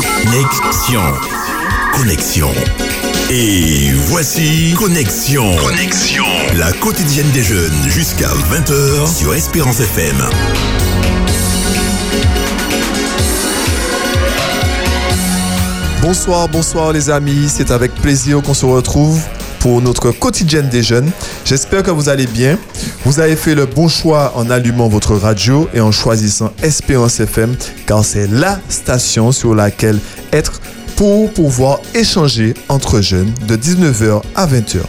Connexion. Connexion. Et voici Connexion. Connexion. La quotidienne des jeunes jusqu'à 20h sur Espérance FM. Bonsoir, bonsoir les amis, c'est avec plaisir qu'on se retrouve pour notre quotidienne des jeunes. J'espère que vous allez bien. Vous avez fait le bon choix en allumant votre radio et en choisissant Espérance FM car c'est la station sur laquelle être pour pouvoir échanger entre jeunes de 19h à 20h.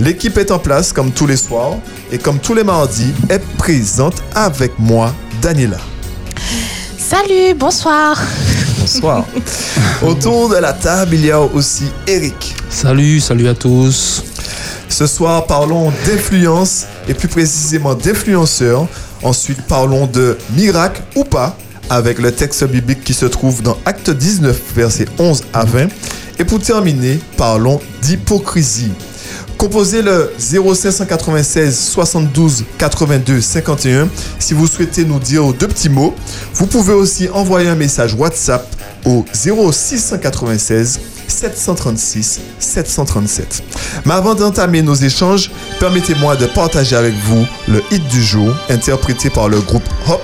L'équipe est en place comme tous les soirs et comme tous les mardis est présente avec moi, Daniela. Salut, bonsoir. Bonsoir. Autour de la table, il y a aussi Eric. Salut, salut à tous. Ce soir, parlons d'influence et plus précisément d'influenceurs. Ensuite, parlons de miracle ou pas avec le texte biblique qui se trouve dans Acte 19, versets 11 à 20. Et pour terminer, parlons d'hypocrisie. Composez le 0596 72 82 51 si vous souhaitez nous dire deux petits mots. Vous pouvez aussi envoyer un message WhatsApp au 0696 736 737. Mais avant d'entamer nos échanges, permettez-moi de partager avec vous le hit du jour interprété par le groupe Hop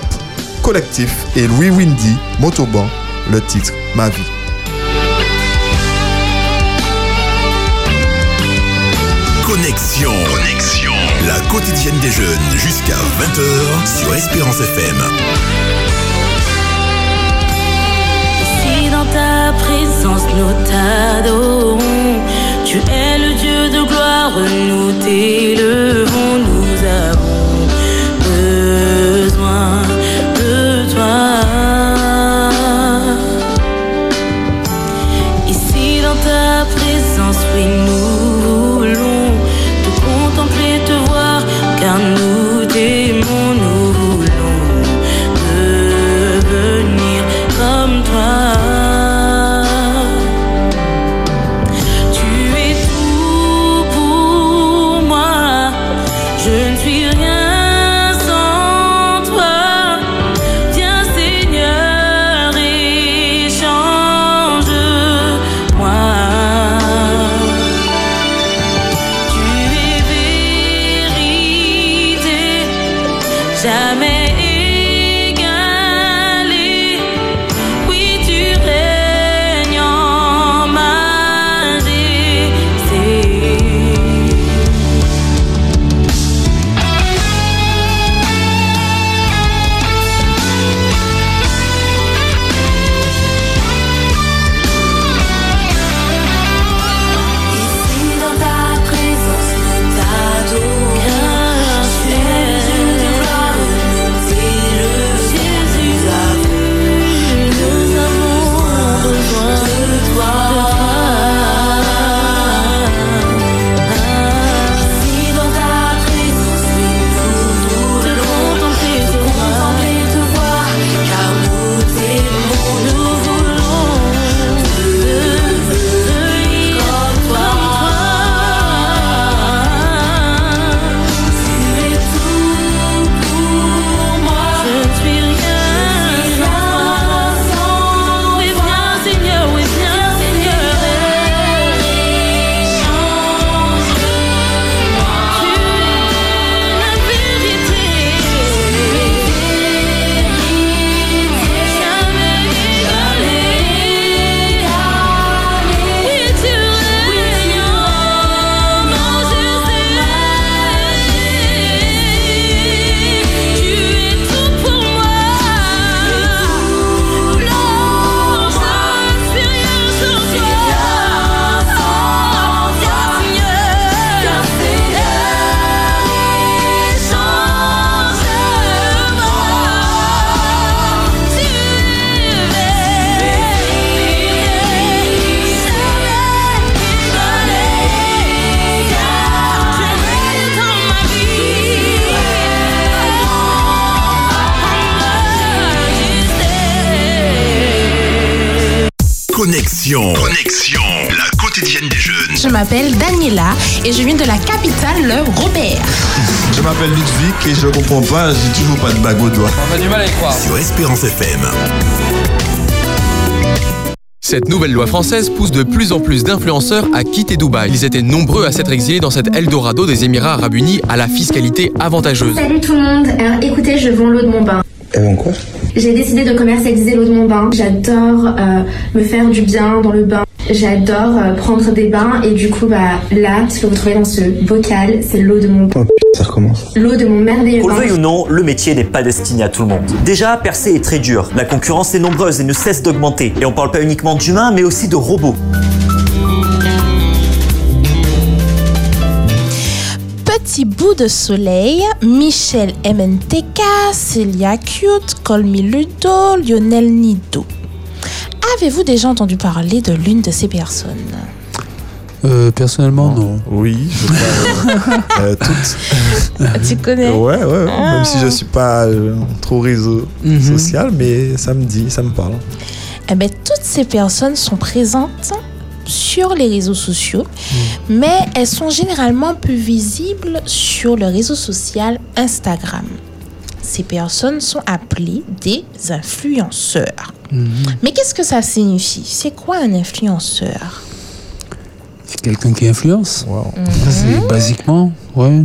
Collectif et Louis Windy Motoban, le titre Ma vie. Connexion. Connexion. La quotidienne des jeunes jusqu'à 20h sur Espérance FM. Si dans ta présence nous t'adorons, tu es le Dieu de gloire, nous t'élevons, Connexion. Connexion. La quotidienne des jeunes. Je m'appelle Daniela et je viens de la capitale, le Robert. Je m'appelle Ludwig et je comprends pas, j'ai toujours pas de bague au doigt. On a du mal à y croire. Sur Espérance FM. Cette nouvelle loi française pousse de plus en plus d'influenceurs à quitter Dubaï. Ils étaient nombreux à s'être exilés dans cet Eldorado des Émirats Arabes Unis à la fiscalité avantageuse. Salut tout le monde, alors écoutez, je vends l'eau de mon bain. Et donc quoi? J'ai décidé de commercialiser l'eau de mon bain. J'adore euh, me faire du bien dans le bain. J'adore euh, prendre des bains et du coup, bah là, ce que vous trouvez dans ce bocal, c'est l'eau de mon bain. Oh ça recommence. L'eau de mon merveilleux Qu'on le bain. veuille ou non, le métier n'est pas destiné à tout le monde. Déjà, percer est très dur. La concurrence est nombreuse et ne cesse d'augmenter. Et on parle pas uniquement d'humains, mais aussi de robots. Petit bout de soleil, Michel MNTK, Celia Cute, Colmy Ludo, Lionel Nido. Avez-vous déjà entendu parler de l'une de ces personnes? Euh, personnellement, non. Oui, je crois. euh, euh, toutes. Tu connais? Ouais, ouais, ouais. Ah. Même si je suis pas euh, trop réseau Mhm. social, mais ça me dit, ça me parle. Eh ben, toutes ces personnes sont présentes sur les réseaux sociaux, mais elles sont généralement plus visibles sur le réseau social Instagram. Ces personnes sont appelées des influenceurs. Mais qu'est-ce que ça signifie? C'est quoi un influenceur? C'est quelqu'un qui influence. Wow. C'est basiquement, ouais.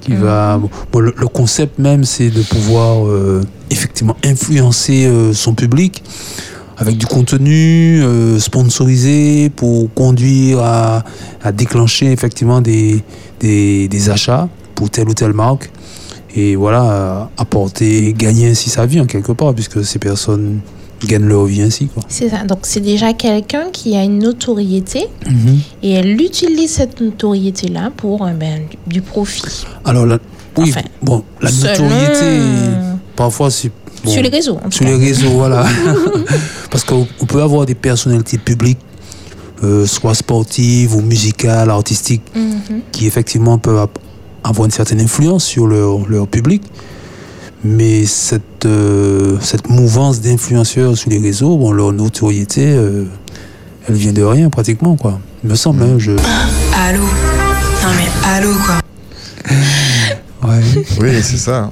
Qui va. Bon, le, le concept même, c'est de pouvoir euh, effectivement influencer euh, son public avec du contenu euh, sponsorisé pour conduire à, à déclencher effectivement des, des, des achats pour telle ou telle marque. Et voilà, apporter, gagner ainsi sa vie en quelque part, puisque ces personnes gagnent leur vie ainsi. C'est ça. Donc, c'est déjà quelqu'un qui a une notoriété et elle utilise cette notoriété-là pour euh, ben, du- profit. Alors, la, oui, Enfin, bon, la selon- notoriété, parfois, c'est. Bon, Sur les réseaux. en tout Sur cas. les réseaux, voilà. Parce qu'on on peut avoir des personnalités publiques, euh, soit sportives ou musicales, artistiques, Mhm. qui effectivement peuvent avoir une certaine influence sur leur, leur public. Mais cette, euh, cette mouvance d'influenceurs sur les réseaux, bon, leur notoriété, euh, elle vient de rien pratiquement, quoi. Il me semble, hein, je... Allô Non mais allô quoi Ouais. Oui, c'est ça.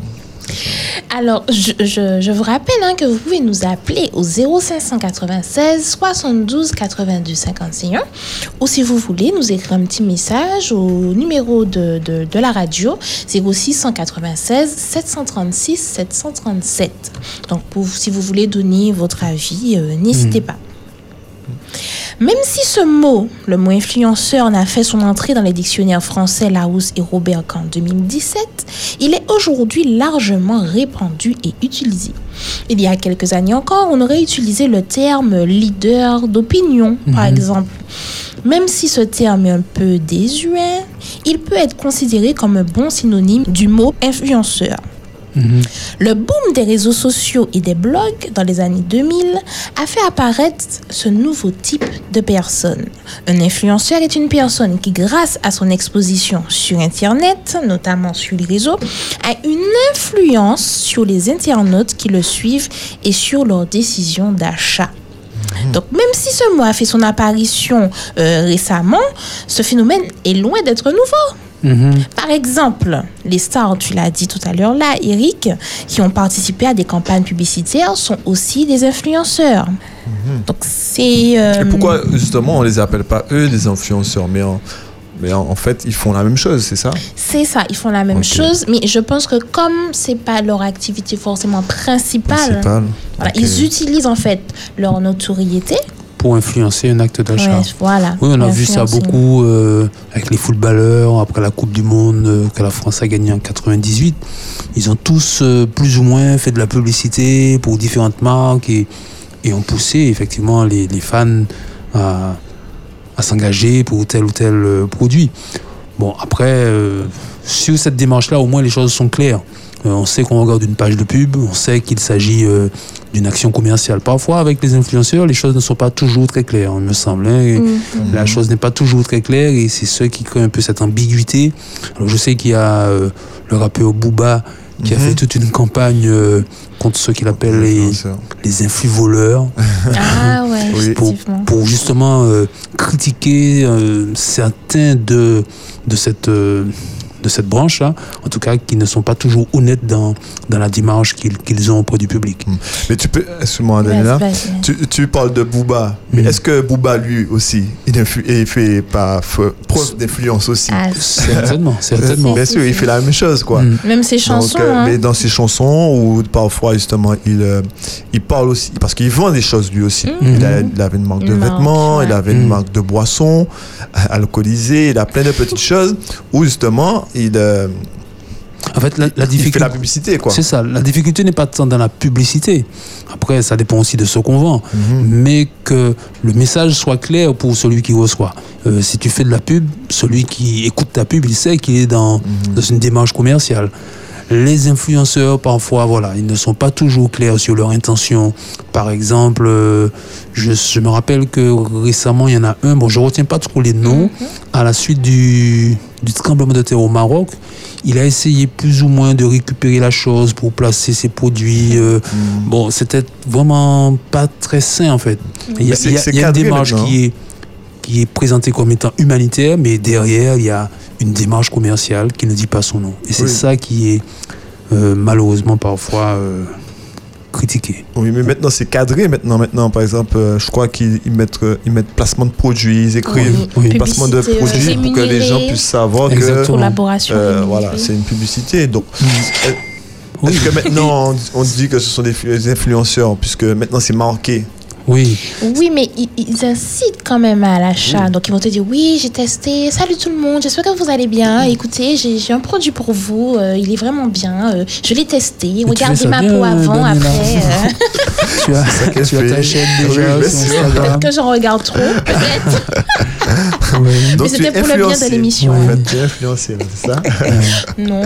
Alors, je, je- je vous rappelle hein, que vous pouvez nous appeler au 0596 72 82 51 ou si vous voulez nous écrire un petit message au numéro de, de, de la radio 0696 736 737. Donc, pour, si vous voulez donner votre avis, euh, n'hésitez pas. Même si ce mot, le mot influenceur, n'a fait son entrée dans les dictionnaires français Larousse et Robert qu'en 2017, il est aujourd'hui largement répandu et utilisé. Il y a quelques années encore, on aurait utilisé le terme leader d'opinion, par exemple. Même si ce terme est un peu désuet, il peut être considéré comme un bon synonyme du mot influenceur. Le boom des réseaux sociaux et des blogs dans les années 2000 a fait apparaître ce nouveau type de personne. Un influenceur est une personne qui, grâce à son exposition sur Internet, notamment sur les réseaux, a une influence sur les internautes qui le suivent et sur leurs décisions d'achat. Donc, même si ce mot a fait son apparition euh, récemment, ce phénomène est loin d'être nouveau. Par exemple, les stars, tu l'as dit tout à l'heure là, Eric, qui ont participé à des campagnes publicitaires sont aussi des influenceurs. Donc c'est... euh, Et pourquoi justement on les appelle pas eux des influenceurs, mais en, mais en, en fait ils font la même chose, c'est ça? C'est ça, ils font la même chose, mais je pense que comme c'est pas leur activité forcément principale, voilà, ils utilisent en fait leur notoriété. Pour influencer un acte d'achat. Voilà. Oui, on a vu ça beaucoup euh, avec les footballeurs, après la Coupe du Monde euh, que la France a gagnée en 98. Ils ont tous euh, plus ou moins fait de la publicité pour différentes marques et, et ont poussé effectivement les, les fans à, à s'engager pour tel ou tel produit. Bon, après, sur cette démarche-là, au moins les choses sont claires. On sait qu'on regarde une page de pub, on sait qu'il s'agit d'une action commerciale. Parfois, avec les influenceurs, les choses ne sont pas toujours très claires, il me semble. hein. Et La chose n'est pas toujours très claire et c'est ce qui crée un peu cette ambiguïté. Alors, je sais qu'il y a euh, le rappeur Booba qui a Mhm. fait toute une campagne euh, contre ceux qu'il appelle les, Influenceurs. les influvoleurs Ah ouais, Oui. pour, justement euh, critiquer euh, certains de, de, cette, euh, de cette branche-là, en tout cas, qui ne sont pas toujours honnêtes dans, dans la démarche qu'ils qu'ils ont auprès du public. Mais tu peux, excuse-moi, Daniela, Vas-y, vas-y. tu, tu parles de Booba, mais Mm. est-ce que Booba, lui aussi, il, influ- il fait pas preuve d'influence aussi? Ah, Certainement, certainement. Bien sûr, il fait la même chose, quoi. Mm. même ses chansons. Donc, euh, hein. Mais dans ses chansons, ou parfois justement, il, euh, il parle aussi, parce qu'il vend des choses lui aussi. Il, a- il avait une marque de vêtements, il ouais. avait une marque de boissons alcoolisées, il a plein de petites choses où justement, il, euh, En fait, la, la il fait difficulté. la publicité, quoi. C'est ça. La difficulté n'est pas tant dans la publicité. Après, ça dépend aussi de ce qu'on vend. Mhm. Mais que le message soit clair pour celui qui reçoit. Euh, si tu fais de la pub, celui qui écoute ta pub, il sait qu'il est dans, Mhm. dans une démarche commerciale. Les influenceurs, parfois, voilà, ils ne sont pas toujours clairs sur leur intention. Par exemple, euh, je, je me rappelle que récemment, il y en a un, bon, je retiens pas trop les noms, à la suite du, du tremblement de terre au Maroc, il a essayé plus ou moins de récupérer la chose pour placer ses produits. euh, Bon, c'était vraiment pas très sain en fait. Il y a, Mais c'est- il y a- y a une démarche qui est, qui est présentée comme étant humanitaire, mais derrière, il y a une démarche commerciale qui ne dit pas son nom. Et c'est Oui. ça qui est euh, malheureusement parfois euh, critiqué. Oui, mais maintenant c'est cadré. Maintenant, maintenant, par exemple, euh, je crois qu'ils ils mettent, euh, ils mettent placement de produits, ils écrivent Oui. placement de produits pour que les gens puissent savoir que Exactement. collaboration. euh, rémunérée. voilà, c'est une publicité. Donc, est-ce que maintenant on, dit que ce sont des influenceurs puisque maintenant c'est marqué Oui, Oui, mais ils, ils incitent quand même à l'achat. Donc, ils vont te dire Oui, j'ai testé. Salut tout le monde, j'espère que vous allez bien. Écoutez, j'ai un produit pour vous. euh, il est vraiment bien. euh, je l'ai testé. Regardez ça ma bien, peau avant, Daniela. après. euh, tu as, qu'elle tu as ta chaîne déjà mais sur c'est- Instagram. Peut-être que j'en regarde trop, peut-être. Oui. Donc, c'était pour le bien de l'émission. En fait, tu es c'est ça Non,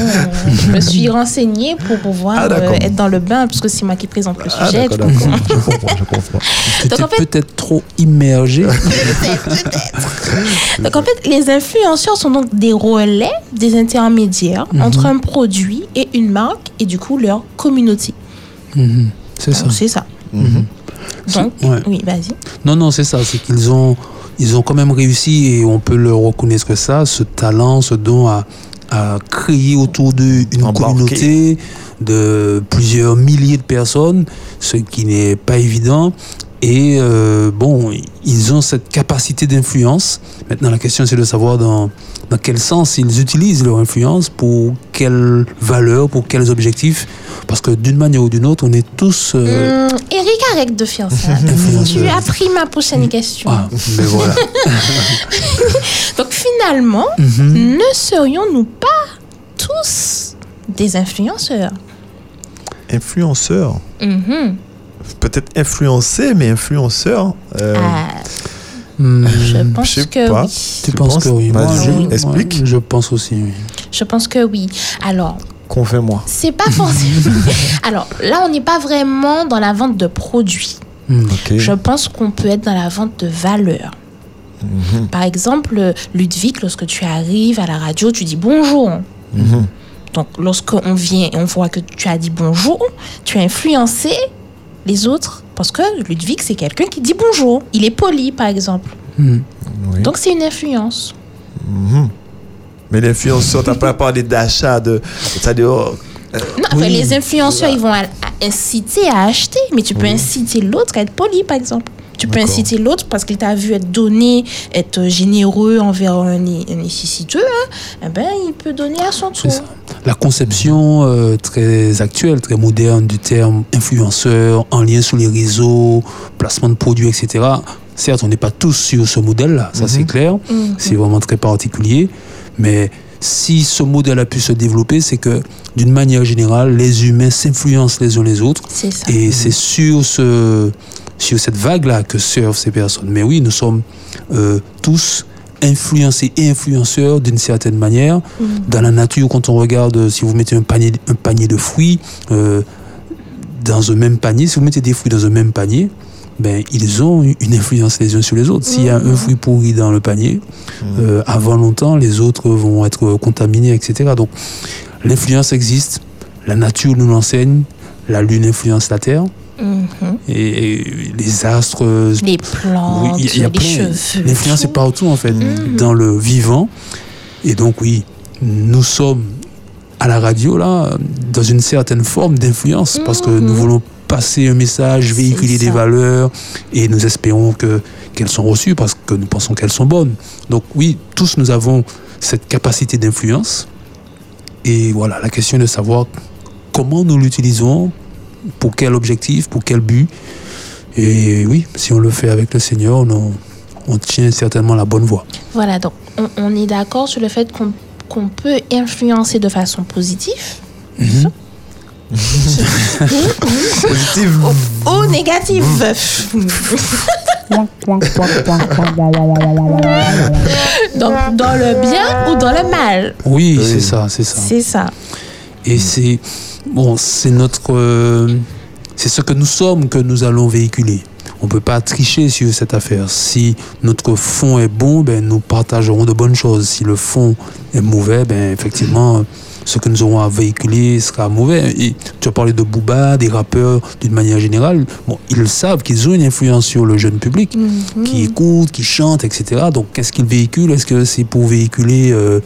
je me suis renseignée pour pouvoir Ah, euh, être dans le bain, parce que c'est moi qui présente le Ah, sujet. Je comprends, je comprends. Donc, en fait- peut-être trop immergé. Donc en fait, les influenceurs sont donc des relais, des intermédiaires Mhm. entre un produit et une marque et du coup leur communauté. Mhm. C'est ça. C'est ça. Mhm. Donc, Ouais. oui, vas-y. Non, non, c'est ça. C'est qu'ils ont, ils ont quand même réussi et on peut leur reconnaître ça, ce talent, ce don à, à créer autour d'eux une Embarquer. communauté de plusieurs milliers de personnes, ce qui n'est pas évident. Et euh, bon, ils ont cette capacité d'influence. Maintenant, la question, c'est de savoir dans, dans quel sens ils utilisent leur influence, pour quelles valeurs, pour quels objectifs. Parce que d'une manière ou d'une autre, on est tous... euh, Hum, Eric, arrête de faire ça. Tu as pris ma prochaine question. Ah, mais voilà. Donc finalement, Mhm. ne serions-nous pas tous des influenceurs? Influenceur. Mhm. Peut-être influencé, mais influenceur. euh, Ah, Hmm. Je je pense sais que pas. oui. Tu penses pense- que oui Moi, Vas-y, je- explique. ouais, je pense aussi, oui. Je pense que oui. Alors, Convainc-moi. c'est pas forcément. Alors là, on n'est pas vraiment dans la vente de produits. Hmm. Ok. Je pense qu'on peut être dans la vente de valeurs. Mhm. Par exemple, Ludwig, lorsque tu arrives à la radio, tu dis bonjour. Mhm. Donc, lorsqu'on vient et on voit que tu as dit bonjour, tu as influencé les autres parce que Ludwig, c'est quelqu'un qui dit bonjour. Il est poli, par exemple. Hmm. Oui. Donc, c'est une influence. Mhm. Mais l'influenceur, t'as pas parlé d'achat, de. C'est-à-dire, oh, Non, enfin, les influenceurs, ils vont à- à inciter à acheter, mais tu peux inciter l'autre à être poli, par exemple. Tu peux inciter l'autre parce qu'il t'a vu être donné, être généreux envers un, né- un nécessiteux, hein, eh ben, il peut donner à son tour. La conception euh, très actuelle, très moderne du terme influenceur, en lien sur les réseaux, placement de produits, etc. Certes, on n'est pas tous sur ce modèle-là, ça c'est clair. Mhm. C'est vraiment très particulier. Mais si ce modèle a pu se développer, c'est que d'une manière générale, les humains s'influencent les uns les autres. C'est ça. Et c'est sur, ce, sur cette vague-là que surfent ces personnes. Mais oui, nous sommes euh, tous influencés et influenceurs d'une certaine manière. Dans la nature, quand on regarde, euh, si vous mettez un panier, un panier de fruits euh, dans un même panier, si vous mettez des fruits dans un même panier, ben, ils ont une influence les uns sur les autres. S'il y a un fruit pourri dans le panier, euh, avant longtemps, les autres vont être contaminés, etc. Donc, l'influence existe, la nature nous l'enseigne, la lune influence la terre, Mhm. et, et les astres. euh, Les plantes, il y a- il y a les plein. cheveux. L'influence est tout. partout, en fait, Mhm. dans le vivant. Et donc, oui, nous sommes à la radio, là, dans une certaine forme d'influence, parce que nous voulons passer un message, véhiculer des valeurs, et nous espérons que qu'elles sont reçues, parce que nous pensons qu'elles sont bonnes. Donc oui, tous nous avons cette capacité d'influence. Et voilà, la question est de savoir comment nous l'utilisons, pour quel objectif, pour quel but. Et oui, si on le fait avec le Seigneur, on, on tient certainement la bonne voie. Voilà, donc on, on est d'accord sur le fait qu'on peut influencer de façon positive Positive. ou négative. donc dans le bien ou dans le mal. Oui, c'est ça, c'est ça. C'est ça. Et c'est bon, c'est notre, euh, c'est ce que nous sommes que nous allons véhiculer. On peut pas tricher sur cette affaire. Si notre fond est bon, ben nous partagerons de bonnes choses. Si le fond est mauvais, ben effectivement, ce que nous aurons à véhiculer sera mauvais. Et tu as parlé de Booba, des rappeurs d'une manière générale. Bon, ils savent qu'ils ont une influence sur le jeune public, qui écoute, qui chante, etc. Donc, qu'est-ce qu'ils véhiculent? Est-ce que c'est pour véhiculer euh,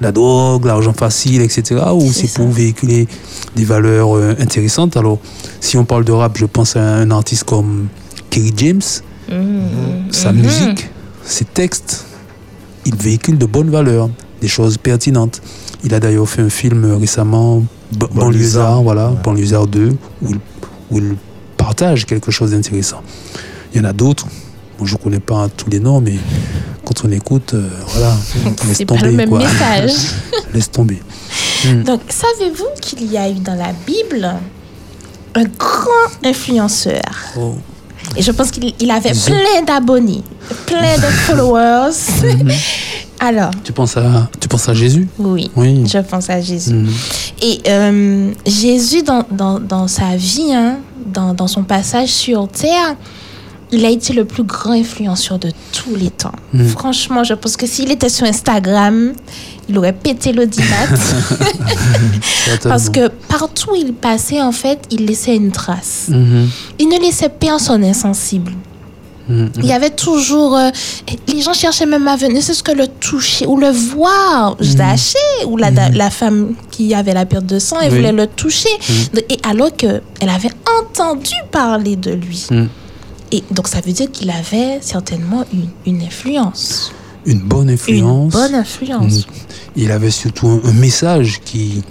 la drogue, l'argent facile, etc. Ou c'est pour véhiculer des valeurs euh, intéressantes? Alors, si on parle de rap, je pense à un artiste comme Kerry James. Sa musique, ses textes, il véhicule de bonnes valeurs, des choses pertinentes. Il a d'ailleurs fait un film récemment, Ba- Banlieusard. Voilà, Banlieusard 2, où il, où il partage quelque chose d'intéressant. Il y en a d'autres. Bon, je ne connais pas tous les noms, mais quand on écoute, euh, voilà, laisse C'est pas tomber. le même quoi. message. laisse tomber. Donc, savez-vous qu'il y a eu dans la Bible un grand influenceur? Oh. Et je pense qu'il il avait plein d'abonnés, plein de followers. Alors, Tu penses à, tu penses à Jésus? Oui, Oui. je pense à Jésus. Mhm. Et euh, Jésus, dans, dans, dans sa vie, hein, dans, dans son passage sur Terre, il a été le plus grand influenceur de tous les temps. Mhm. Franchement, je pense que s'il était sur Instagram, il aurait pété l'audimat. Parce que partout où il passait, en fait, il laissait une trace. Mhm. Il ne laissait personne insensible. Mhm. Il y avait toujours. euh, les gens cherchaient même à venir, c'est ce que le toucher ou le voir. Zaché, ou la, la femme qui avait la perte de sang, elle Oui. voulait le toucher. Et alors qu'elle avait entendu parler de lui. Et donc, ça veut dire qu'il avait certainement une, une influence. Une bonne influence. Une bonne influence. Mm. Il avait surtout un, un message qui,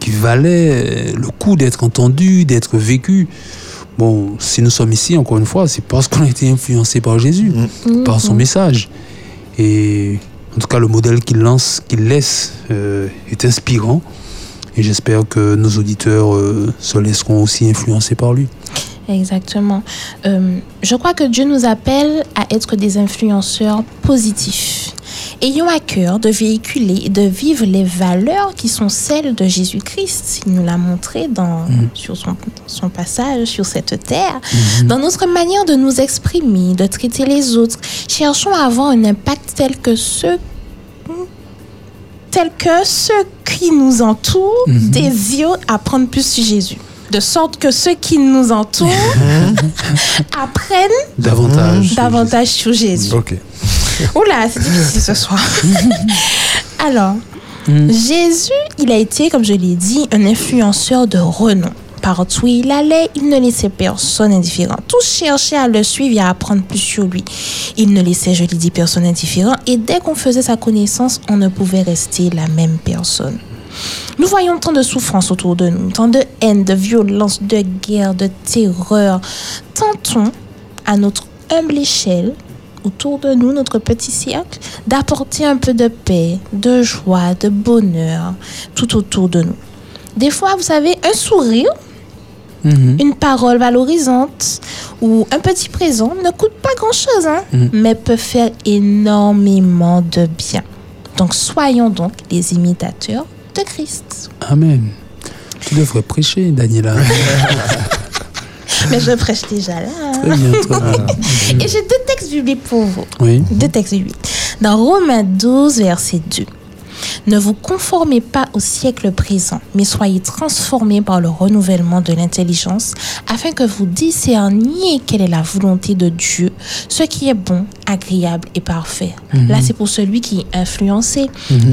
qui valait le coup d'être entendu, d'être vécu. Bon, si nous sommes ici, encore une fois, c'est parce qu'on a été influencé par Jésus, par son message. Et en tout cas, le modèle qu'il lance, qu'il laisse, euh, est inspirant. Et j'espère que nos auditeurs euh, se laisseront aussi influencer par lui. Exactement. Euh, je crois que Dieu nous appelle à être des influenceurs positifs. Ayons à cœur de véhiculer et de vivre les valeurs qui sont celles de Jésus-Christ. Il nous l'a montré dans, sur son, son passage sur cette terre. Dans notre manière de nous exprimer, de traiter les autres, cherchons à avoir un impact tel que ceux tel que ceux qui nous entourent désirent apprendre plus sur Jésus. De sorte que ceux qui nous entourent apprennent Davantage. davantage sur Jésus. Ok. Oula, c'est difficile ce soir. Alors, Jésus, il a été, comme je l'ai dit, un influenceur de renom. Partout où il allait, il ne laissait personne indifférent. Tous cherchaient à le suivre et à apprendre plus sur lui. Il ne laissait, je l'ai dit, personne indifférent. Et dès qu'on faisait sa connaissance, on ne pouvait rester la même personne. Nous voyons tant de souffrances autour de nous, tant de haine, de violence, de guerre, de terreur. Tentons, à notre humble échelle, autour de nous, notre petit cercle, d'apporter un peu de paix, de joie, de bonheur tout autour de nous. Des fois, vous savez, un sourire, Mhm. une parole valorisante ou un petit présent ne coûte pas grand-chose, hein, mais peut faire énormément de bien. Donc, soyons donc les imitateurs de Christ. Amen. Tu devrais prêcher, Daniela. Mais je prêche déjà là. Très bien, très bien. Et j'ai deux textes bibliques pour vous. Oui. Deux textes bibliques. Dans Romains 12, verset 2. Ne vous conformez pas au siècle présent, mais soyez transformés par le renouvellement de l'intelligence, afin que vous discerniez quelle est la volonté de Dieu, ce qui est bon, agréable et parfait. Là, c'est pour celui qui est influencé.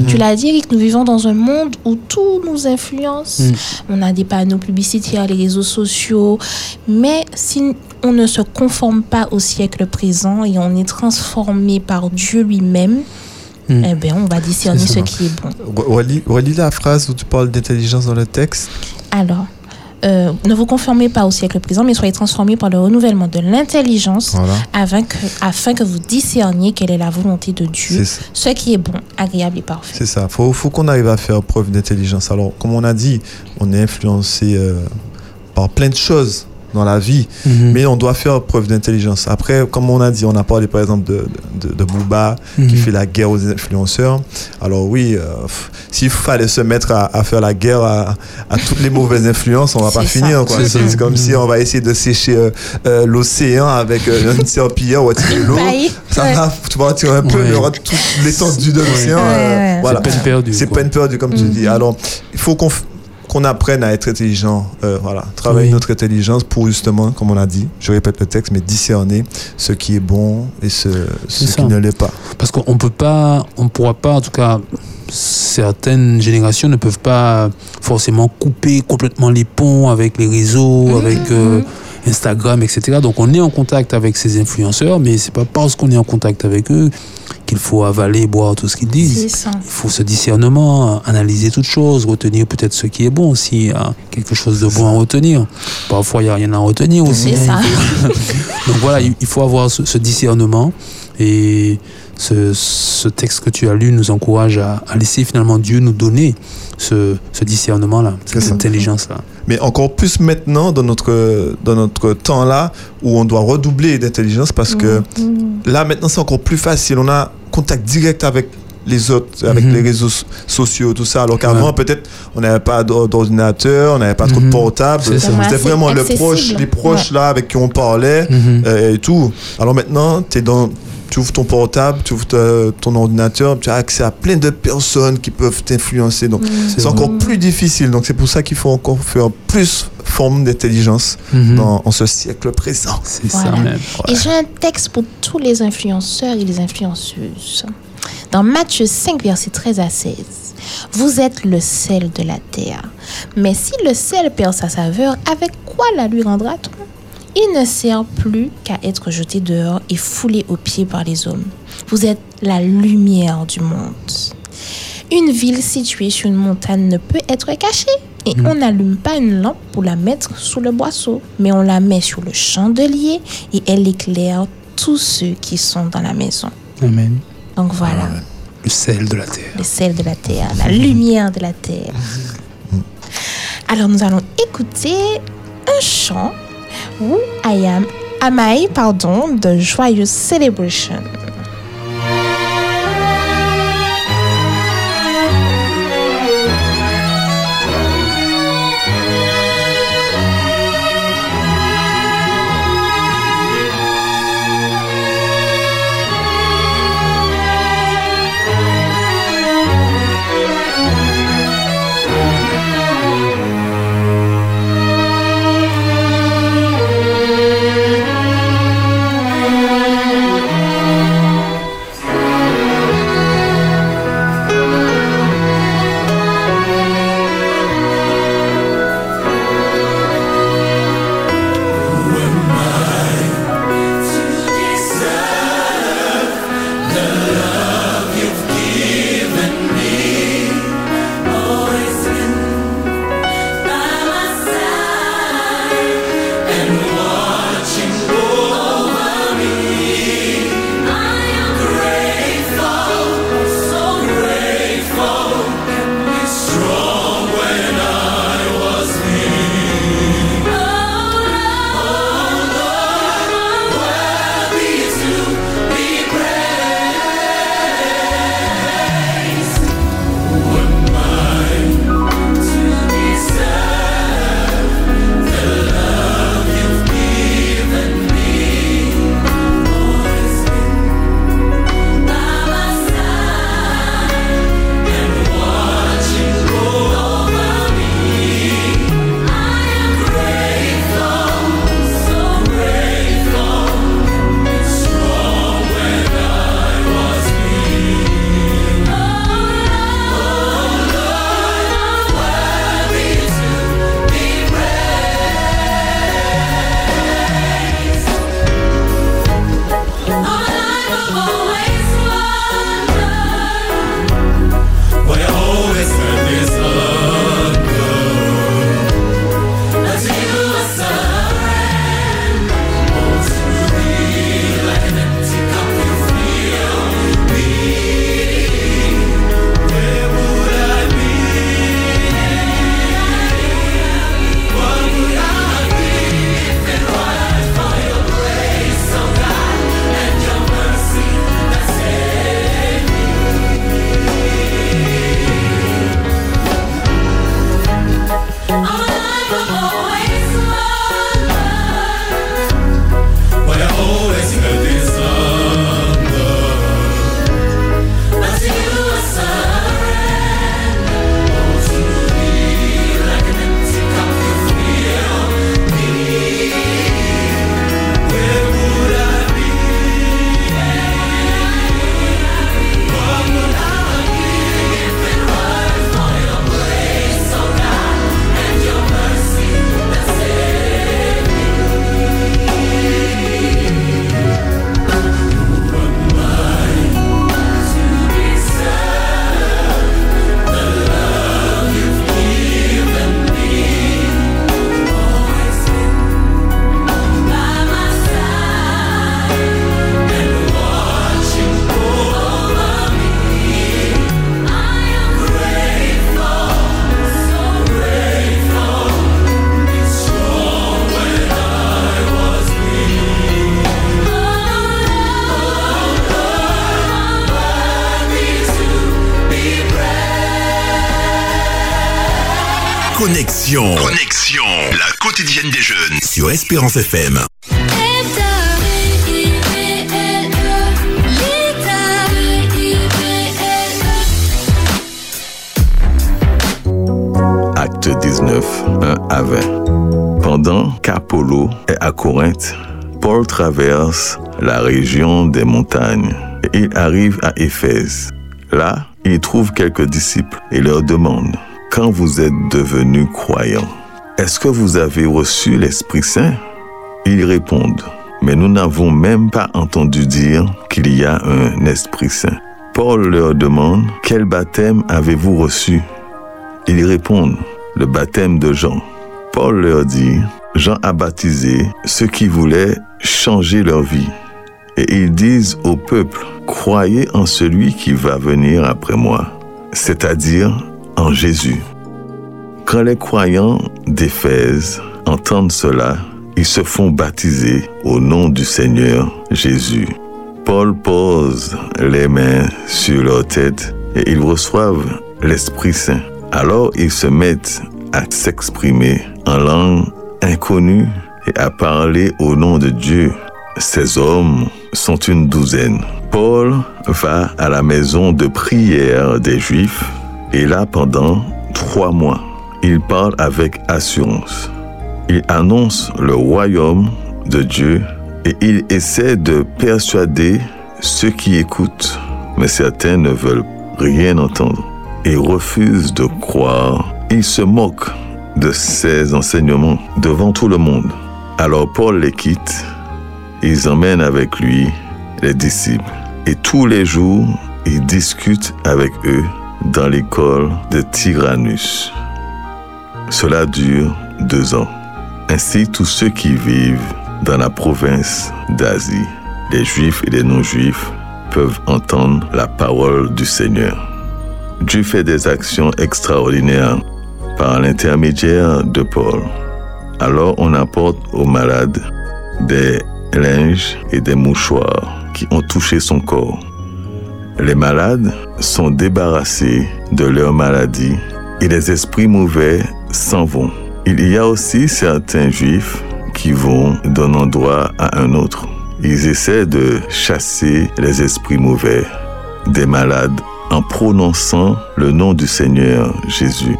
Tu l'as dit, Eric, nous vivons dans un monde où tout nous influence. On a des panneaux publicitaires, les réseaux sociaux, mais si on ne se conforme pas au siècle présent et on est transformé par Dieu lui-même, Mm. eh bien, on va discerner ce qui est bon. Re- Relis, relis la phrase où tu parles d'intelligence dans le texte? Alors, euh, ne vous conformez pas au siècle présent, mais soyez transformés par le renouvellement de l'intelligence Voilà. afin que, afin que vous discerniez quelle est la volonté de Dieu, ce qui est bon, agréable et parfait. C'est ça. Faut, faut qu'on arrive à faire preuve d'intelligence. Alors, comme on a dit, on est influencé euh, par plein de choses dans la vie, Mhm. mais on doit faire preuve d'intelligence. Après, comme on a dit, on a parlé par exemple de, de, de Booba qui Mhm. fait la guerre aux influenceurs. Alors oui, euh, s'il fallait se mettre à, à faire la guerre à, à toutes les mauvaises influences, on va pas finir. C'est comme si on va essayer de sécher euh, euh, l'océan avec euh, une serpillière ou tirer l'eau. Bye. Ça va, tu vas tirer un peu, Ouais. mais il y aura toute l'étendue de l'océan. Ouais, euh, ouais. voilà. C'est peine perdue. C'est peine perdue, comme tu Mhm. dis. Alors, il faut qu'on qu'on apprenne à être intelligent, euh, voilà, travailler Oui. notre intelligence pour justement, comme on a dit, je répète le texte, mais discerner ce qui est bon et ce, qui ne l'est pas. Parce qu'on peut pas, on pourra pas, en tout cas, certaines générations ne peuvent pas forcément couper complètement les ponts avec les réseaux, avec euh, Instagram, etc. Donc on est en contact avec ces influenceurs, mais c'est pas parce qu'on est en contact avec eux qu'il faut avaler, boire tout ce qu'ils disent. Il faut ce discernement, analyser toutes choses, retenir peut-être ce qui est bon s'il y a quelque chose de bon à retenir. Parfois, il n'y a rien à retenir aussi. Hein. ça. Donc voilà, il faut avoir ce, ce discernement et ce, ce texte que tu as lu nous encourage à, à laisser finalement Dieu nous donner ce, ce discernement-là, cette intelligence-là. Mais encore plus maintenant, dans notre, dans notre temps-là, où on doit redoubler d'intelligence parce que Mhm. là, maintenant, c'est encore plus facile. On a contact direct avec les autres, avec Mhm. les réseaux so- sociaux, tout ça. Alors qu'avant, Ouais. peut-être, on n'avait pas d'or- d'ordinateur, on n'avait pas trop de Mhm. portable. C'était Vraiment le proche, les proches là avec qui on parlait Mhm. euh, et tout. Alors maintenant, es dans, tu ouvres ton portable, tu ouvres ta- ton ordinateur, tu as accès à plein de personnes qui peuvent t'influencer. Donc, c'est vrai. encore plus difficile. Donc, c'est pour ça qu'il faut encore faire plus forme d'intelligence Mhm. dans en ce siècle présent. C'est Voilà. ça même. Et j'ai un texte pour tous les influenceurs et les influenceuses. Dans Matthieu 5, versets 13 à 16. Vous êtes le sel de la terre. Mais si le sel perd sa saveur, avec quoi la lui rendra-t-on? Il ne sert plus qu'à être jeté dehors et foulé aux pieds par les hommes. Vous êtes la lumière du monde. Une ville située sur une montagne ne peut être cachée. Et on n'allume pas une lampe pour la mettre sous le boisseau, mais on la met sur le chandelier et elle éclaire tous ceux qui sont dans la maison. Amen. Donc voilà, Le sel de la terre. le sel de la terre, la lumière de la terre. Alors nous allons écouter un chant où I am Amai, pardon, de Joyeuse Celebration? Acte 19, 1 à 20. Pendant qu'Apollo est à Corinthe, Paul traverse la région des montagnes et il arrive à Éphèse. Là, il trouve quelques disciples et leur demande, quand vous êtes devenus croyants, est-ce que vous avez reçu l'Esprit Saint? Ils répondent, mais nous n'avons même pas entendu dire qu'il y a un Esprit Saint. Paul leur demande, quel baptême avez-vous reçu? Ils répondent, le baptême de Jean. Paul leur dit, Jean a baptisé ceux qui voulaient changer leur vie. Et ils disent au peuple, croyez en celui qui va venir après moi, c'est-à-dire en Jésus. Quand les croyants d'Éphèse entendent cela, ils se font baptiser au nom du Seigneur Jésus. Paul pose les mains sur leur tête et ils reçoivent l'Esprit Saint. Alors ils se mettent à s'exprimer en langue inconnue et à parler au nom de Dieu. Ces hommes sont une douzaine. Paul va à la maison de prière des Juifs et là pendant trois mois, il parle avec assurance. Il annonce le royaume de Dieu et il essaie de persuader ceux qui écoutent, mais certains ne veulent rien entendre et refusent de croire. Il se moque de ses enseignements devant tout le monde. Alors Paul les quitte, ils emmènent avec lui les disciples et tous les jours, il discute avec eux dans l'école de Tyrannus. Cela dure deux ans. Ainsi, tous ceux qui vivent dans la province d'Asie, les juifs et les non-juifs, peuvent entendre la parole du Seigneur. Dieu fait des actions extraordinaires par l'intermédiaire de Paul. Alors on apporte aux malades des linges et des mouchoirs qui ont touché son corps. Les malades sont débarrassés de leur maladie et les esprits mauvais s'en vont. Il y a aussi certains juifs qui vont d'un endroit à un autre. Ils essaient de chasser les esprits mauvais des malades en prononçant le nom du Seigneur Jésus.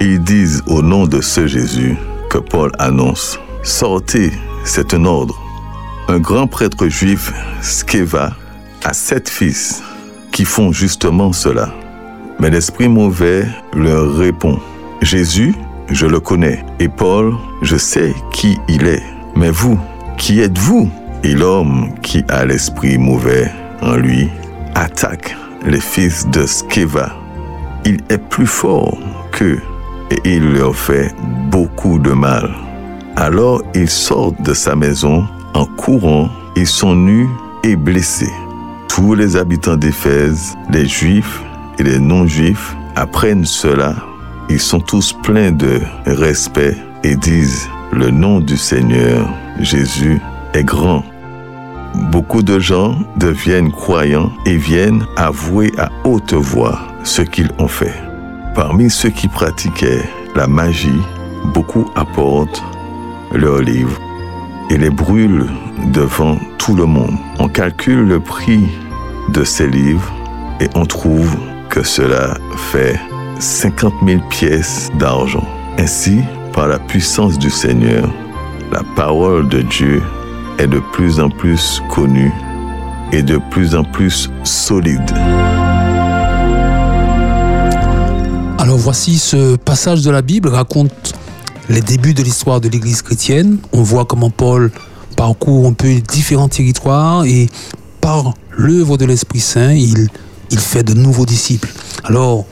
Ils disent au nom de ce Jésus que Paul annonce, sortez, c'est un ordre. Un grand prêtre juif, Skeva, a sept fils qui font justement cela. Mais l'esprit mauvais leur répond, Jésus, je le connais, et Paul, je sais qui il est. Mais vous, qui êtes-vous? Et l'homme qui a l'esprit mauvais en lui attaque les fils de Skeva. Il est plus fort qu'eux et il leur fait beaucoup de mal. Alors ils sortent de sa maison en courant, ils sont nus et blessés. Tous les habitants d'Éphèse, les juifs et les non-juifs, apprennent cela. Ils sont tous pleins de respect et disent, le nom du Seigneur Jésus est grand. Beaucoup de gens deviennent croyants et viennent avouer à haute voix ce qu'ils ont fait. Parmi ceux qui pratiquaient la magie, beaucoup apportent leurs livres et les brûlent devant tout le monde. On calcule le prix de ces livres et on trouve que cela fait 50 000 pièces d'argent. Ainsi, par la puissance du Seigneur, la parole de Dieu est de plus en plus connue et de plus en plus solide. Alors voici ce passage de la Bible raconte les débuts de l'histoire de l'Église chrétienne. On voit comment Paul parcourt un peu différents territoires et par l'œuvre de l'Esprit Saint, il, il fait de nouveaux disciples. Alors,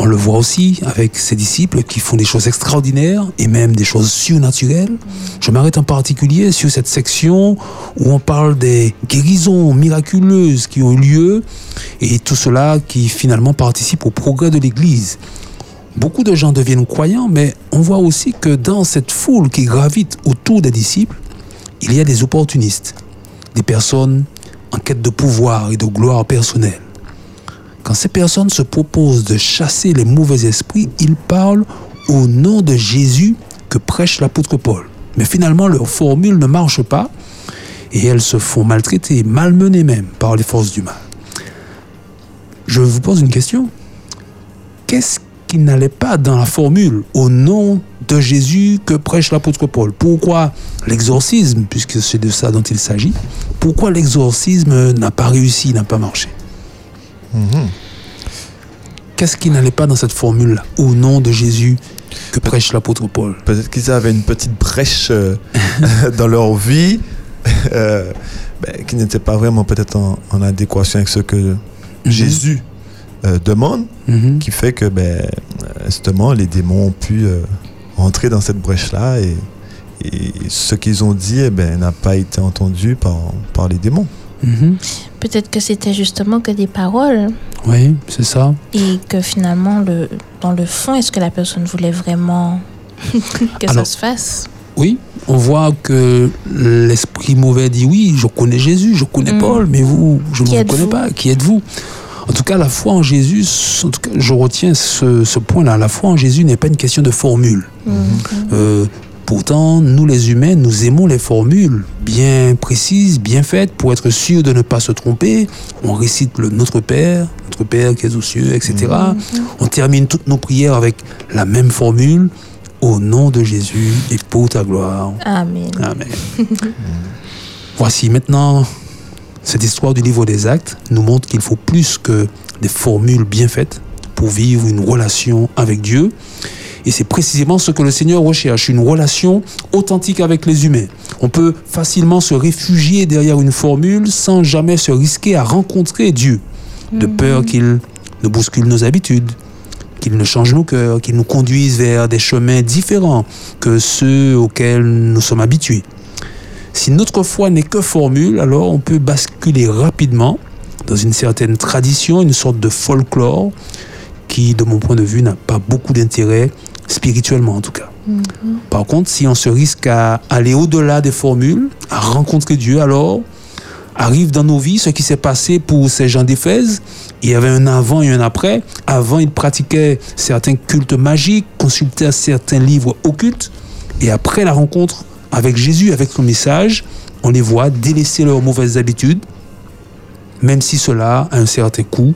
on le voit aussi avec ses disciples qui font des choses extraordinaires et même des choses surnaturelles. Je m'arrête en particulier sur cette section où on parle des guérisons miraculeuses qui ont eu lieu et tout cela qui finalement participe au progrès de l'Église. Beaucoup de gens deviennent croyants, mais on voit aussi que dans cette foule qui gravite autour des disciples, il y a des opportunistes, des personnes en quête de pouvoir et de gloire personnelle. Quand ces personnes se proposent de chasser les mauvais esprits, ils parlent au nom de Jésus que prêche l'apôtre Paul. Mais finalement, leur formule ne marche pas et elles se font maltraiter, malmener même par les forces du mal. Je vous pose une question. Qu'est-ce qui n'allait pas dans la formule au nom de Jésus que prêche l'apôtre Paul? Pourquoi l'exorcisme, puisque c'est de ça dont il s'agit, pourquoi l'exorcisme n'a pas réussi, n'a pas marché? Qu'est-ce qui n'allait pas dans cette formule au nom de Jésus que prêche l'apôtre Paul? Peut-être qu'ils avaient une petite brèche euh, dans leur vie euh, ben, qui n'était pas vraiment peut-être en, en adéquation avec ce que Jésus euh, demande, Mhm. qui fait que ben, justement les démons ont pu entrer dans cette brèche-là et, et ce qu'ils ont dit eh ben, n'a pas été entendu par, par les démons. Mhm. Peut-être que c'était justement que des paroles Oui, c'est ça. et que finalement, le, dans le fond, est-ce que la personne voulait vraiment que Alors, ça se fasse? Oui, on voit que l'esprit mauvais dit oui, je connais Jésus, je connais Mm. Paul, mais vous, je ne vous connais pas. Qui êtes-vous? En tout cas, la foi en Jésus, en tout cas, je retiens ce, ce point-là. La foi en Jésus n'est pas une question de formule. Euh, pourtant, nous les humains, nous aimons les formules bien précises, bien faites, pour être sûr de ne pas se tromper. On récite le Notre Père, Notre Père qui est aux cieux, etc. On termine toutes nos prières avec la même formule. Au nom de Jésus et pour ta gloire. Amen. Amen. Voici maintenant cette histoire du livre des actes nous montre qu'il faut plus que des formules bien faites pour vivre une relation avec Dieu. Et c'est précisément ce que le Seigneur recherche, une relation authentique avec les humains. On peut facilement se réfugier derrière une formule sans jamais se risquer à rencontrer Dieu, de peur qu'il ne bouscule nos habitudes, qu'il ne change nos cœurs, qu'il nous conduise vers des chemins différents que ceux auxquels nous sommes habitués. Si notre foi n'est que formule, alors on peut basculer rapidement dans une certaine tradition, une sorte de folklore qui, de mon point de vue, n'a pas beaucoup d'intérêt, spirituellement en tout cas. Par contre, si on se risque à aller au-delà des formules, à rencontrer Dieu, alors arrive dans nos vies ce qui s'est passé pour ces gens d'Éphèse. Il y avait un avant et un après. Avant, ils pratiquaient certains cultes magiques, consultaient certains livres occultes. Et après la rencontre avec Jésus, avec son message, on les voit délaisser leurs mauvaises habitudes, même si cela a un certain coût,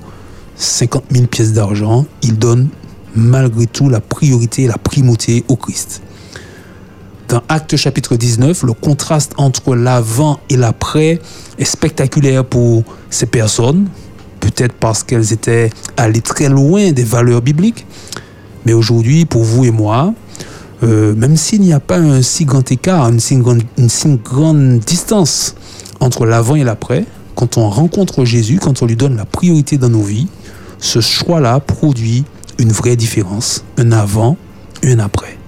50 000 pièces d'argent, ils donnent malgré tout la priorité et la primauté au Christ. Dans Actes chapitre 19, le contraste entre l'avant et l'après est spectaculaire pour ces personnes, peut-être parce qu'elles étaient allées très loin des valeurs bibliques, mais aujourd'hui, pour vous et moi, euh, même s'il n'y a pas un si grand écart, une si grande, une si grande distance entre l'avant et l'après, quand on rencontre Jésus, quand on lui donne la priorité dans nos vies, ce choix-là produit une vraie différence, un avant et un après.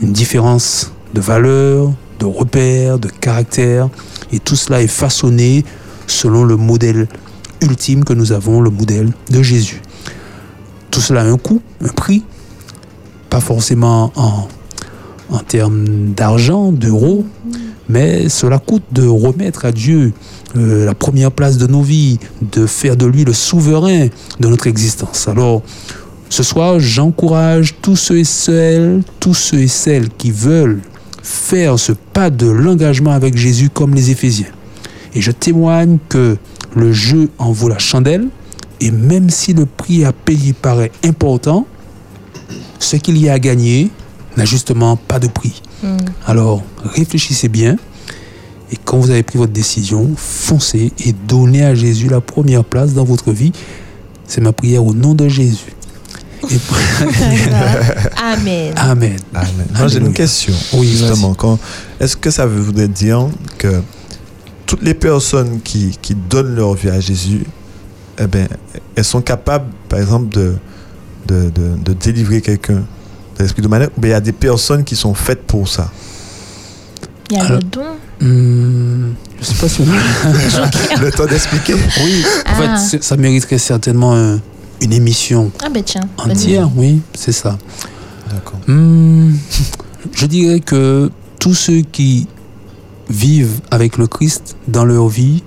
Une différence de valeur, de repères, de caractère, et tout cela est façonné selon le modèle ultime que nous avons, le modèle de Jésus. Tout cela a un coût, un prix, pas forcément en, termes d'argent, d'euros, mais cela coûte de remettre à Dieu euh, la première place de nos vies, de faire de lui le souverain de notre existence. Alors, ce soir, j'encourage tous ceux et celles, tous ceux et celles qui veulent faire ce pas de l'engagement avec Jésus comme les Éphésiens. Et je témoigne que le jeu en vaut la chandelle, et même si le prix à payer paraît important, ce qu'il y a à gagner n'a justement pas de prix. Alors, réfléchissez bien. Et quand vous avez pris votre décision, foncez et donnez à Jésus la première place dans votre vie. C'est ma prière au nom de Jésus. Et- Amen. Amen. Amen. Moi, j'ai une question. Oui, justement. Quand, est-ce que ça voudrait dire que toutes les personnes qui, qui donnent leur vie à Jésus, eh ben, elles sont capables, par exemple, de, de, de, de délivrer quelqu'un de l'esprit de malheur Ou bien il y a des personnes qui sont faites pour ça? Il y a Alors- le don. Hmm, je sais pas si on... Le temps d'expliquer Oui, en Ah. fait, c'est- ça mériterait certainement un- une émission Ah ben tiens. entière, oui, c'est ça. D'accord. Hmm, je dirais que tous ceux qui vivent avec le Christ dans leur vie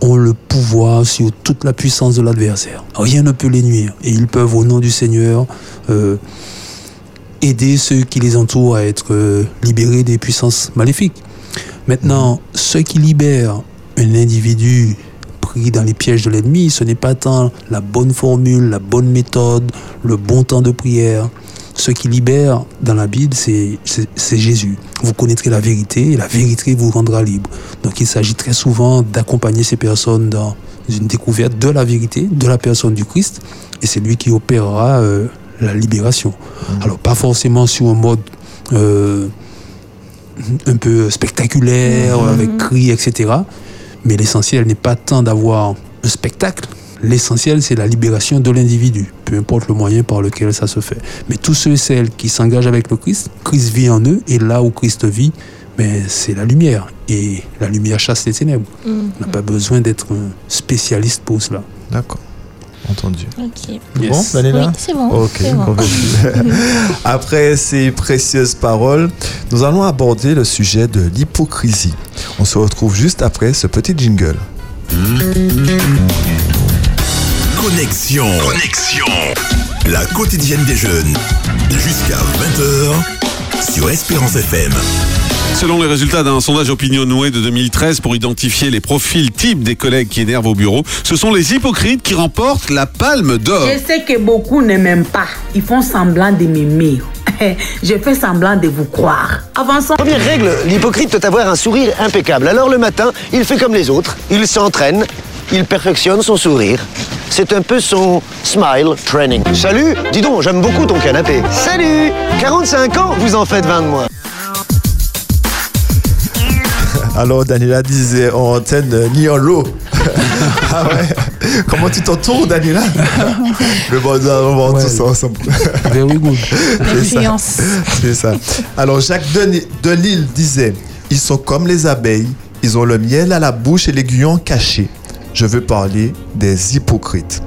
ont le pouvoir sur toute la puissance de l'adversaire. Rien ne peut les nuire. Et ils peuvent, au nom du Seigneur, euh, aider ceux qui les entourent à être euh, libérés des puissances maléfiques. Maintenant, ceux qui libèrent un individu pris dans les pièges de l'ennemi, ce n'est pas tant la bonne formule, la bonne méthode, le bon temps de prière. Ce qui libère dans la Bible, c'est Jésus. Vous connaîtrez la vérité et la vérité vous rendra libre. Donc il s'agit très souvent d'accompagner ces personnes dans une découverte de la vérité, de la personne du Christ, et c'est lui qui opérera euh, la libération. Alors pas forcément sur un mode euh, un peu spectaculaire, avec cris, etc. Mais l'essentiel n'est pas tant d'avoir un spectacle. L'essentiel, c'est la libération de l'individu, peu importe le moyen par lequel ça se fait. Mais tous ceux et celles qui s'engagent avec le Christ, Christ vit en eux, et là où Christ vit, ben, c'est la lumière. Et la lumière chasse les ténèbres. Mhm. On n'a pas besoin d'être un spécialiste pour cela. D'accord. Entendu. Ok. C'est Bon, Daniela Oui, c'est bon. Après ces précieuses paroles, nous allons aborder le sujet de l'hypocrisie. On se retrouve juste après ce petit jingle. Connexion. Connexion. La quotidienne des jeunes. Jusqu'à 20h sur Espérance FM. Selon les résultats d'un sondage Opinion Noué de 2013 pour identifier les profils types des collègues qui énervent au bureau, ce sont les hypocrites qui remportent la palme d'or. Je sais que beaucoup ne m'aiment pas. Ils font semblant de m'aimer. Je fais semblant de vous croire. Avançons. Première règle, l'hypocrite doit avoir un sourire impeccable. Alors le matin, il fait comme les autres, il s'entraîne, il perfectionne son sourire. C'est un peu son smile training. Salut, dis donc, j'aime beaucoup ton canapé. Salut 45 ans, vous en faites 20 de moins. Alors, Daniela disait en antenne euh, ni en l'eau. ah ouais Comment tu t'entoures, Daniela? Le bon, on va tout ça ensemble. Very good. C'est ça. Alors, Jacques Delille disait Ils sont comme les abeilles, ils ont le miel à la bouche et l'aiguillon caché. Je veux parler des hypocrites.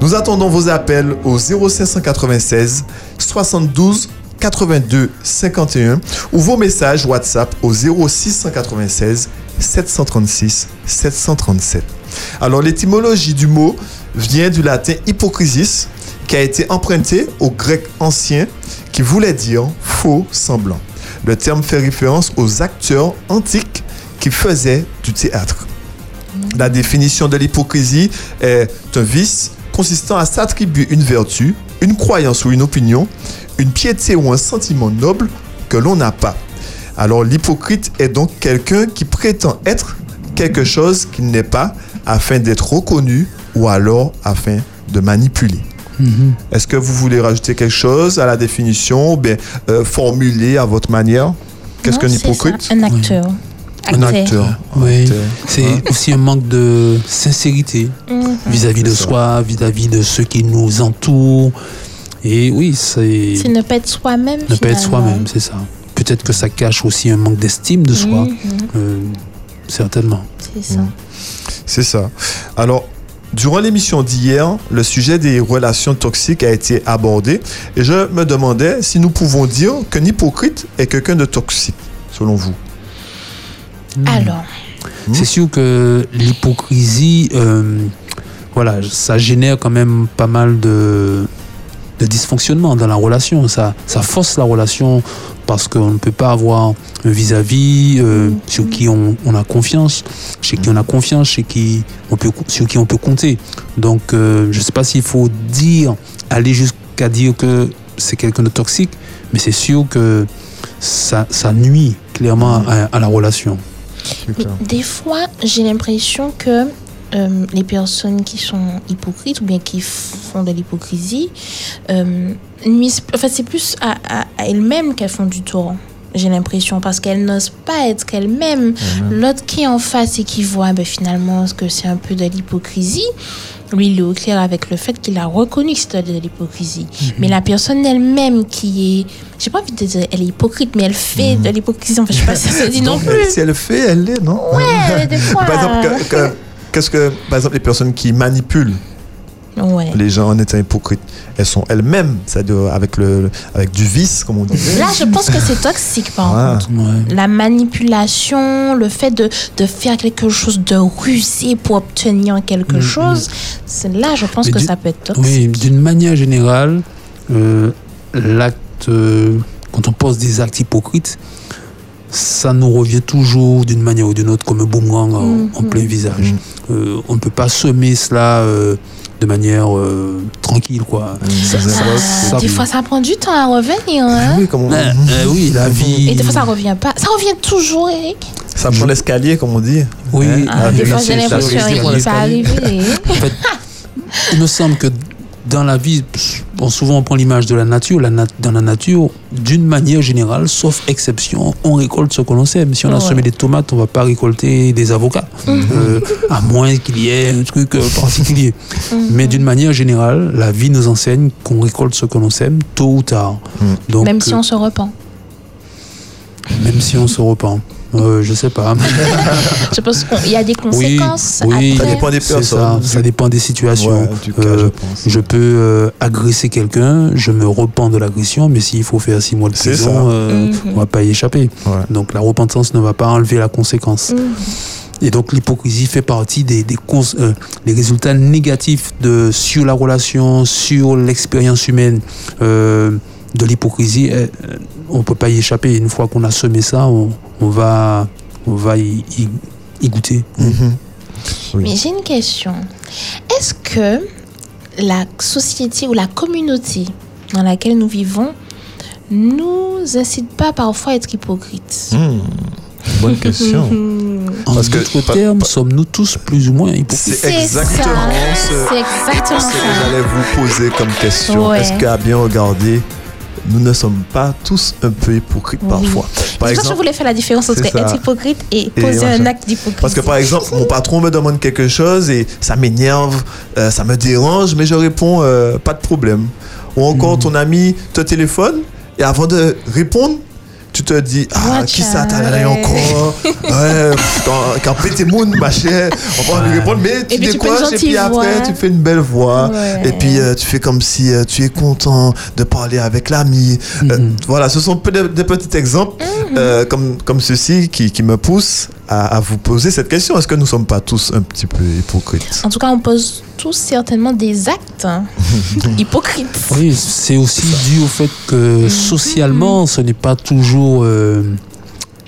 Nous attendons vos appels au 0596 72 82 51 ou vos messages WhatsApp au 0696 736 737. Alors l'étymologie du mot vient du latin hypocrisis qui a été emprunté au grec ancien qui voulait dire faux semblant. Le terme fait référence aux acteurs antiques qui faisaient du théâtre. La définition de l'hypocrisie est un vice consistant à s'attribuer une vertu, une croyance ou une opinion, une piété ou un sentiment noble que l'on n'a pas. Alors l'hypocrite est donc quelqu'un qui prétend être quelque chose qu'il n'est pas afin d'être reconnu ou alors afin de manipuler. Est-ce que vous voulez rajouter quelque chose à la définition ou bien euh, formuler à votre manière? Qu'est-ce qu'un hypocrite ça, Un acteur. Un acteur. Oui, Acteur. c'est aussi un manque de sincérité Mhm. vis-à-vis de ça. soi, vis-à-vis de ceux qui nous entourent. Et oui, c'est C'est ne pas être soi-même. ne pas être soi-même, c'est ça. Peut-être que ça cache aussi un manque d'estime de soi, Mhm. euh, certainement. C'est ça. C'est ça. Alors, durant l'émission d'hier, le sujet des relations toxiques a été abordé et je me demandais si nous pouvons dire qu'un hypocrite est quelqu'un de toxique, selon vous. Alors, C'est sûr que l'hypocrisie, euh, voilà, ça génère quand même pas mal de, de dysfonctionnement dans la relation. Ça, ça force la relation parce qu'on ne peut pas avoir un vis-à-vis euh, sur qui on, on a confiance, chez qui on a confiance, chez qui on peut, sur qui on peut compter. Donc, euh, je ne sais pas s'il faut dire, aller jusqu'à dire que c'est quelqu'un de toxique, mais c'est sûr que ça, ça nuit clairement à, à la relation. Des fois, j'ai l'impression que euh, les personnes qui sont hypocrites ou bien qui font de l'hypocrisie, euh, enfin, c'est plus à, à- à elles-mêmes qu'elles font du tort. J'ai l'impression parce qu'elles n'osent pas être qu'elles-mêmes. L'autre qui est en face et qui voit ben, finalement que c'est un peu de l'hypocrisie, lui, il est au clair avec le fait qu'il a reconnu que c'était de l'hypocrisie. Mais la personne elle-même qui est, j'ai pas envie de dire elle est hypocrite, mais elle fait de l'hypocrisie. Enfin, je sais pas si ça se dit non plus. Si elle le fait, elle l'est, non Ouais, des fois. Par exemple, que- que- qu'est-ce que, par exemple, les personnes qui manipulent Ouais. les gens en étant hypocrites, elles sont elles-mêmes, c'est-à-dire avec, le, avec du vice, comme on dit. Là, je pense que c'est toxique, par Ah. contre. La manipulation, le fait de, de faire quelque chose de rusé pour obtenir quelque chose, c'est là, je pense Mais que ça peut être toxique. Oui, d'une manière générale, euh, la euh, quand on pose des actes hypocrites, ça nous revient toujours d'une manière ou d'une autre comme un boomerang en, Mhm. en plein visage. Euh, on ne peut pas semer cela euh, de manière euh, tranquille, quoi. Ça- ça- Ah, ça- des fois, ça prend du temps à revenir. Hein? Oui, comment... Euh, euh, oui, la vie. Et des fois, ça revient pas. Ça revient toujours, Eric. Ça prend l'escalier, comme on dit. Oui, Hein, Ah, des fois, j'ai ça l'impression fait que ça arrive. En fait, il me semble que dans la vie, bon, souvent on prend l'image de la nature. La nat- dans la nature, d'une manière générale, sauf exception, on récolte ce que l'on sème. Si on a Ouais. semé des tomates, on va pas récolter des avocats, Mhm. Euh, à moins qu'il y ait un truc euh, particulier. Mhm. Mais d'une manière générale, la vie nous enseigne qu'on récolte ce que l'on sème tôt ou tard. Donc, Même si euh, on se repent. même si on se repent. Euh, je sais pas. Je pense qu'il y a des conséquences. Oui, après. c'est Ça, ça dépend des situations. Ouais, du cas, Euh, je peux euh, agresser quelqu'un, je me repens de l'agression, mais s'il faut faire six mois de prison, ça. euh, Mhm. on va pas y échapper. Donc la repentance ne va pas enlever la conséquence. Mhm. Et donc l'hypocrisie fait partie des, des, cons- euh, des résultats négatifs de, sur la relation, sur l'expérience humaine euh, de l'hypocrisie. Euh, on peut pas y échapper. Une fois qu'on a semé ça, on, on va, on va y, y- y goûter. Mais j'ai une question. Est-ce que la société ou la communauté dans laquelle nous vivons nous incite pas parfois à être hypocrites? Hmm, Bonne question. En Parce que- d'autres termes, sommes-nous tous plus ou moins hypocrites? C'est exactement ça. ce exactement ce que j'allais vous poser comme question. Ouais. Est-ce qu'à bien regarder, nous ne sommes pas tous un peu hypocrites parfois Par C'est pour ça que je exemple, voulais faire la différence entre être hypocrite et Et poser un acte d'hypocrisie. Parce que par exemple, mon patron me demande quelque chose et ça m'énerve, euh, ça me dérange, mais je réponds euh, pas de problème. Ou encore Mhm. ton ami te téléphone et avant de répondre, tu te dis ah qui ça ouais. encore ouais quand, pété moun ma chère on va lui répondre mais tu Et puis tu fais une décroches et puis après? tu fais une belle voix. Ouais. et puis euh, tu fais comme si euh, tu es content de parler avec l'ami. Euh, voilà ce sont peu de- des petits exemples euh, comme comme ceci qui, qui me poussent à, à vous poser cette question est-ce que nous sommes pas tous un petit peu hypocrites? En tout cas, on pose tous certainement des actes hein, hypocrites. Oui, c'est aussi dû au fait que socialement, ce n'est pas toujours euh,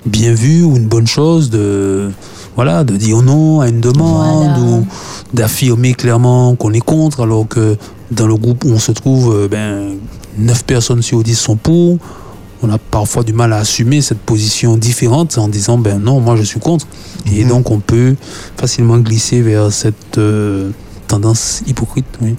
bien vu ou une bonne chose de, voilà, de dire non à une demande ou d'affirmer clairement qu'on est contre, alors que dans le groupe où on se trouve, euh, ben, 9 personnes sur 10 sont pour. On a parfois du mal à assumer cette position différente en disant ben non, moi je suis contre. Et donc on peut facilement glisser vers cette euh, tendance hypocrite. Oui.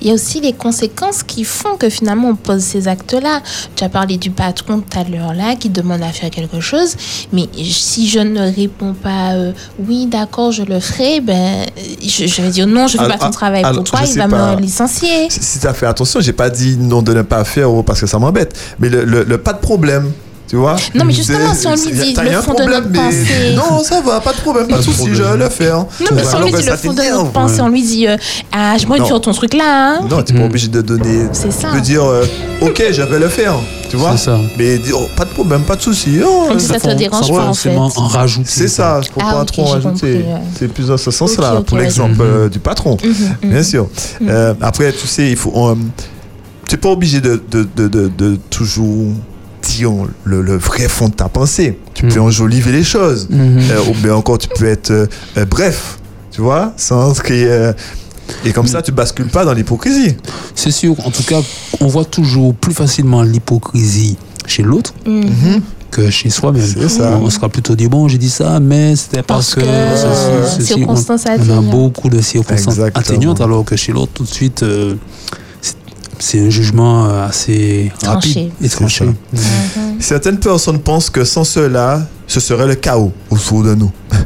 Il y a aussi les conséquences qui font que finalement on pose ces actes-là. Tu as parlé du patron tout à l'heure là qui demande à faire quelque chose, mais si je ne réponds pas euh, oui d'accord je le ferai, ben je, je vais dire non je fais Alors, pas ton ah, travail alors, pour toi, il va pas. me licencier? Si, si tu as fait attention, j'ai pas dit non de ne pas faire parce que ça m'embête. Mais le, le- le pas de problème, tu vois. Non, mais justement, si on lui dit le fond de notre pensée. Non, ça va, pas de problème, pas de souci, je vais le faire. Non, mais si on lui dit le fond de notre pensée, on lui dit euh, Ah, je tu ton truc là. Hein. Non, tu n'es pas obligé de donner. C'est ça. Tu peux dire, euh, ok, je vais le faire. Tu vois C'est ça. Mais dire, oh, pas de problème, pas de souci. Oh, Comme si ça te dérange pas, en forcément fait. en rajouter. C'est ça, je ne Ah, pas ok, trop en rajouter. C'est plus dans ce sens-là, pour l'exemple euh, du patron. Mhm, Bien sûr. Euh, après, tu sais, il faut. tu n'es pas obligé de, de, de, de, de toujours le, le vrai fond de ta pensée. Tu peux enjoliver les choses. Mhm. Euh, ou bien encore, tu peux être euh, euh, bref, tu vois, sans euh, et comme ça, tu bascules pas dans l'hypocrisie. C'est sûr, en tout cas, on voit toujours plus facilement l'hypocrisie chez l'autre Mhm. que chez soi-même. On sera plutôt dit, bon, j'ai dit ça, mais c'était parce, Parce que, ceci, ceci. circonstances on, on a beaucoup de circonstances Exactement. atténuantes, alors que chez l'autre, tout de suite, euh, c'est- un jugement euh, assez Tranché. rapide et tranché. Certaines personnes pensent que sans cela, ce serait le chaos autour de nous.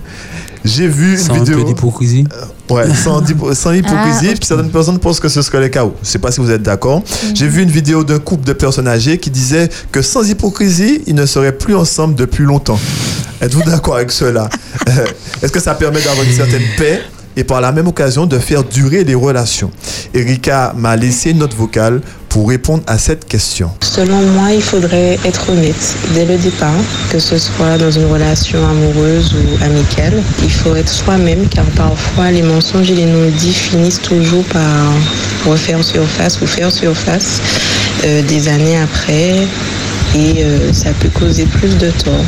J'ai vu une Sans un vidéo. peu d'hypocrisie. Ouais, sans, sans hypocrisie. Ah, certaines personnes pensent que ce serait le chaos. Je sais pas si vous êtes d'accord. J'ai vu une vidéo d'un couple de personnes âgées qui disait que sans hypocrisie, ils ne seraient plus ensemble depuis longtemps. Êtes-vous d'accord avec cela? Euh, Est-ce que ça permet d'avoir une certaine paix? Et par la même occasion de faire durer les relations. Erika m'a laissé une note vocale pour répondre à cette question. Selon moi, il faudrait être honnête dès le départ, que ce soit dans une relation amoureuse ou amicale. Il faut être soi-même car parfois les mensonges et les non-dits finissent toujours par refaire surface ou faire surface euh, des années après et euh, ça peut causer plus de tort.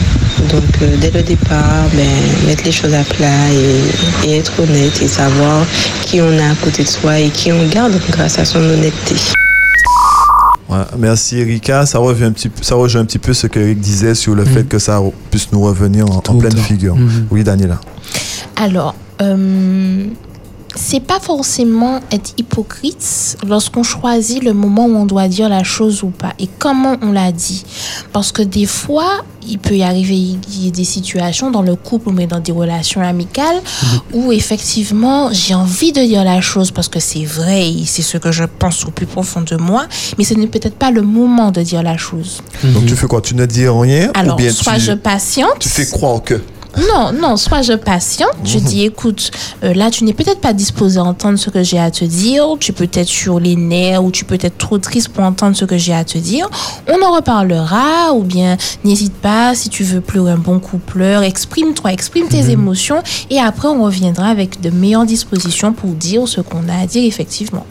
Donc euh, dès le départ, ben, mettre les choses à plat et, et être honnête et savoir qui on a à côté de soi et qui on garde grâce à son honnêteté. Ouais, merci Erika. Ça revient un petit, peu- ça rejoint un petit peu ce que Eric disait sur le fait que ça puisse nous revenir en, en pleine figure. Oui, Daniela. Alors, euh, c'est pas forcément être hypocrite lorsqu'on choisit le moment où on doit dire la chose ou pas et comment on l'a dit? Parce que des fois, il peut y arriver il y a des situations dans le couple ou même dans des relations amicales où effectivement j'ai envie de dire la chose parce que c'est vrai et c'est ce que je pense au plus profond de moi, mais ce n'est peut-être pas le moment de dire la chose. Donc tu fais quoi? Tu ne dis rien Alors, ou bien soit tu, je patiente. tu fais croire que. Non, non, soit je patiente, je dis écoute, euh, là tu n'es peut-être pas disposé à entendre ce que j'ai à te dire, tu peux être sur les nerfs ou tu peux être trop triste pour entendre ce que j'ai à te dire. On en reparlera ou bien n'hésite pas si tu veux pleurer un bon coup, pleure, exprime-toi, exprime tes émotions et après on reviendra avec de meilleures dispositions pour dire ce qu'on a à dire effectivement.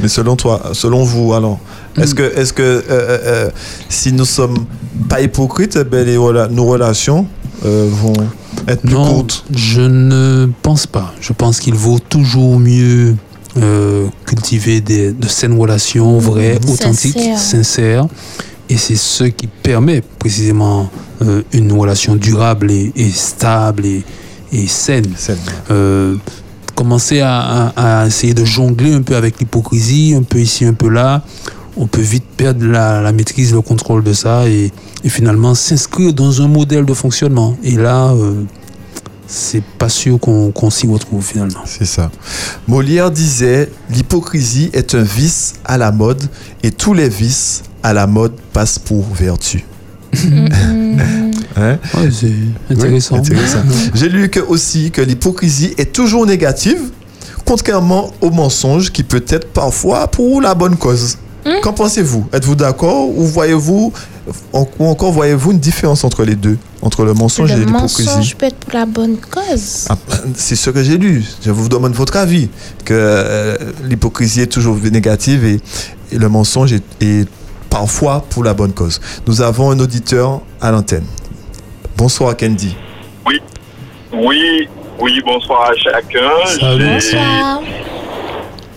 Mais selon toi, selon vous, alors, est-ce que, est-ce que euh, euh, si nous sommes pas hypocrites, eh ben, les nos relations euh, vont être plus Non, courtes je ne pense pas. Je pense qu'il vaut toujours mieux euh, cultiver des, de saines relations vraies, authentiques, Sincères. sincères. Et c'est ce qui permet précisément euh, une relation durable et, et stable et, et saine. Euh, commencer à, à- à essayer de jongler un peu avec l'hypocrisie, un peu ici, un peu là, on peut vite perdre la, la maîtrise, le contrôle de ça et, et finalement s'inscrire dans un modèle de fonctionnement. Et là, euh, c'est pas sûr qu'on s'y retrouve finalement. C'est ça. Molière disait L'hypocrisie est un vice à la mode et tous les vices à la mode passent pour vertu. Hein? c'est intéressant. Oui, intéressant. J'ai lu que aussi que l'hypocrisie est toujours négative, contrairement au mensonge qui peut être parfois pour la bonne cause. Qu'en pensez-vous? Êtes-vous d'accord ou voyez-vous ou encore voyez-vous une différence entre les deux, entre le mensonge et Le l'hypocrisie mensonge peut être pour la bonne cause. ah, C'est ce que j'ai lu. Je vous demande votre avis. Que euh, l'hypocrisie est toujours négative et, et le mensonge est, est parfois pour la bonne cause. Nous avons un auditeur à l'antenne. Bonsoir Candy. Oui, oui, oui, bonsoir à chacun. Salut. J'ai-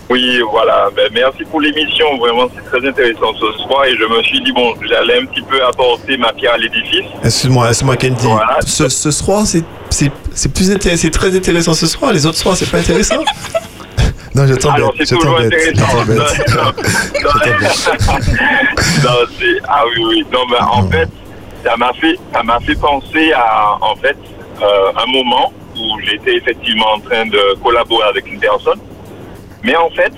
Oui, voilà. Ben, merci pour l'émission. Vraiment, c'est très intéressant ce soir. Et je me suis dit, bon, j'allais un petit peu apporter ma pierre à l'édifice. Excuse-moi, excuse-moi Candy. Ce, ce soir, c'est- c'est c'est plus c'est très intéressant ce soir. Les autres soirs, c'est pas intéressant. non, je t'embête. Alors, c'est toujours intéressant. non, c'est, ah oui, oui. Non, mais en fait, ça m'a fait, ça m'a fait penser à, en fait, euh, un moment où j'étais effectivement en train de collaborer avec une personne. Mais en fait,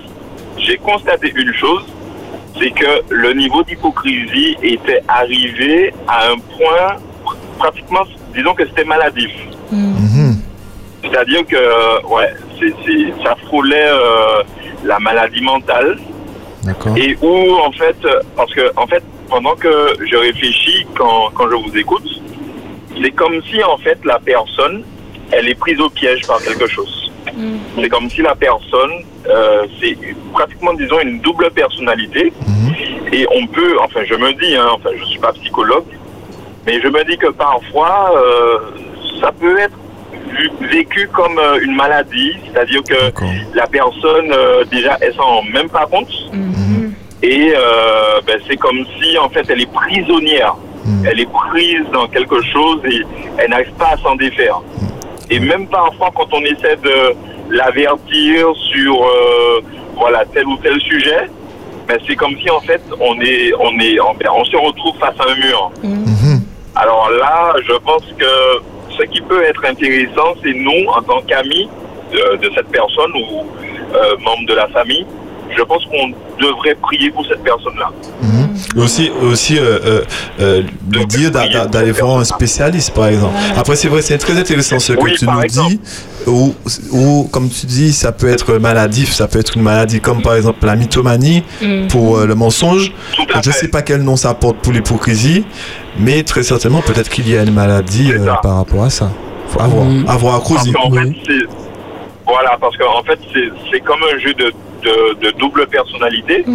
j'ai constaté une chose, c'est que le niveau d'hypocrisie était arrivé à un point pratiquement, disons que c'était maladif. C'est-à-dire que, ouais, c'est, c'est- ça frôlait euh, la maladie mentale. D'accord. Et où, en fait, parce que, en fait, pendant que je réfléchis, quand, quand je vous écoute, c'est comme si, en fait, la personne, elle est prise au piège par quelque chose. C'est comme si la personne, euh, c'est pratiquement, disons, une double personnalité. Et on peut, enfin, je me dis, hein, enfin, je suis pas psychologue, mais je me dis que parfois, euh, ça peut être vécu comme euh, une maladie, c'est-à-dire que la personne, euh, déjà, elle s'en rend même pas compte. Et euh, ben, c'est comme si, en fait, elle est prisonnière. Elle est prise dans quelque chose et elle n'arrive pas à s'en défaire. Et même parfois, quand on essaie de l'avertir sur euh, voilà tel ou tel sujet, ben, c'est comme si en fait on est on est on, ben, se retrouve face à un mur. Alors là, je pense que ce qui peut être intéressant, c'est nous, en tant qu'amis de, de cette personne ou euh, membre de la famille, je pense qu'on devrait prier pour cette personne-là. Et Aussi, aussi euh, euh, euh, lui dire d'a- d'a- d'aller voir un spécialiste, par exemple. Après, c'est vrai, c'est très intéressant ce que Oui, tu nous exemple. dis. Ou, ou, comme tu dis, ça peut être maladif, ça peut être une maladie comme par exemple la mythomanie Mhm. pour euh, le mensonge. Je ne sais pas quel nom ça porte pour l'hypocrisie, mais très certainement, peut-être qu'il y a une maladie euh, par rapport à ça. Faut avoir, avoir à creuser. fait. Voilà, parce qu'en fait, c'est comme un jeu de, de, de double personnalité.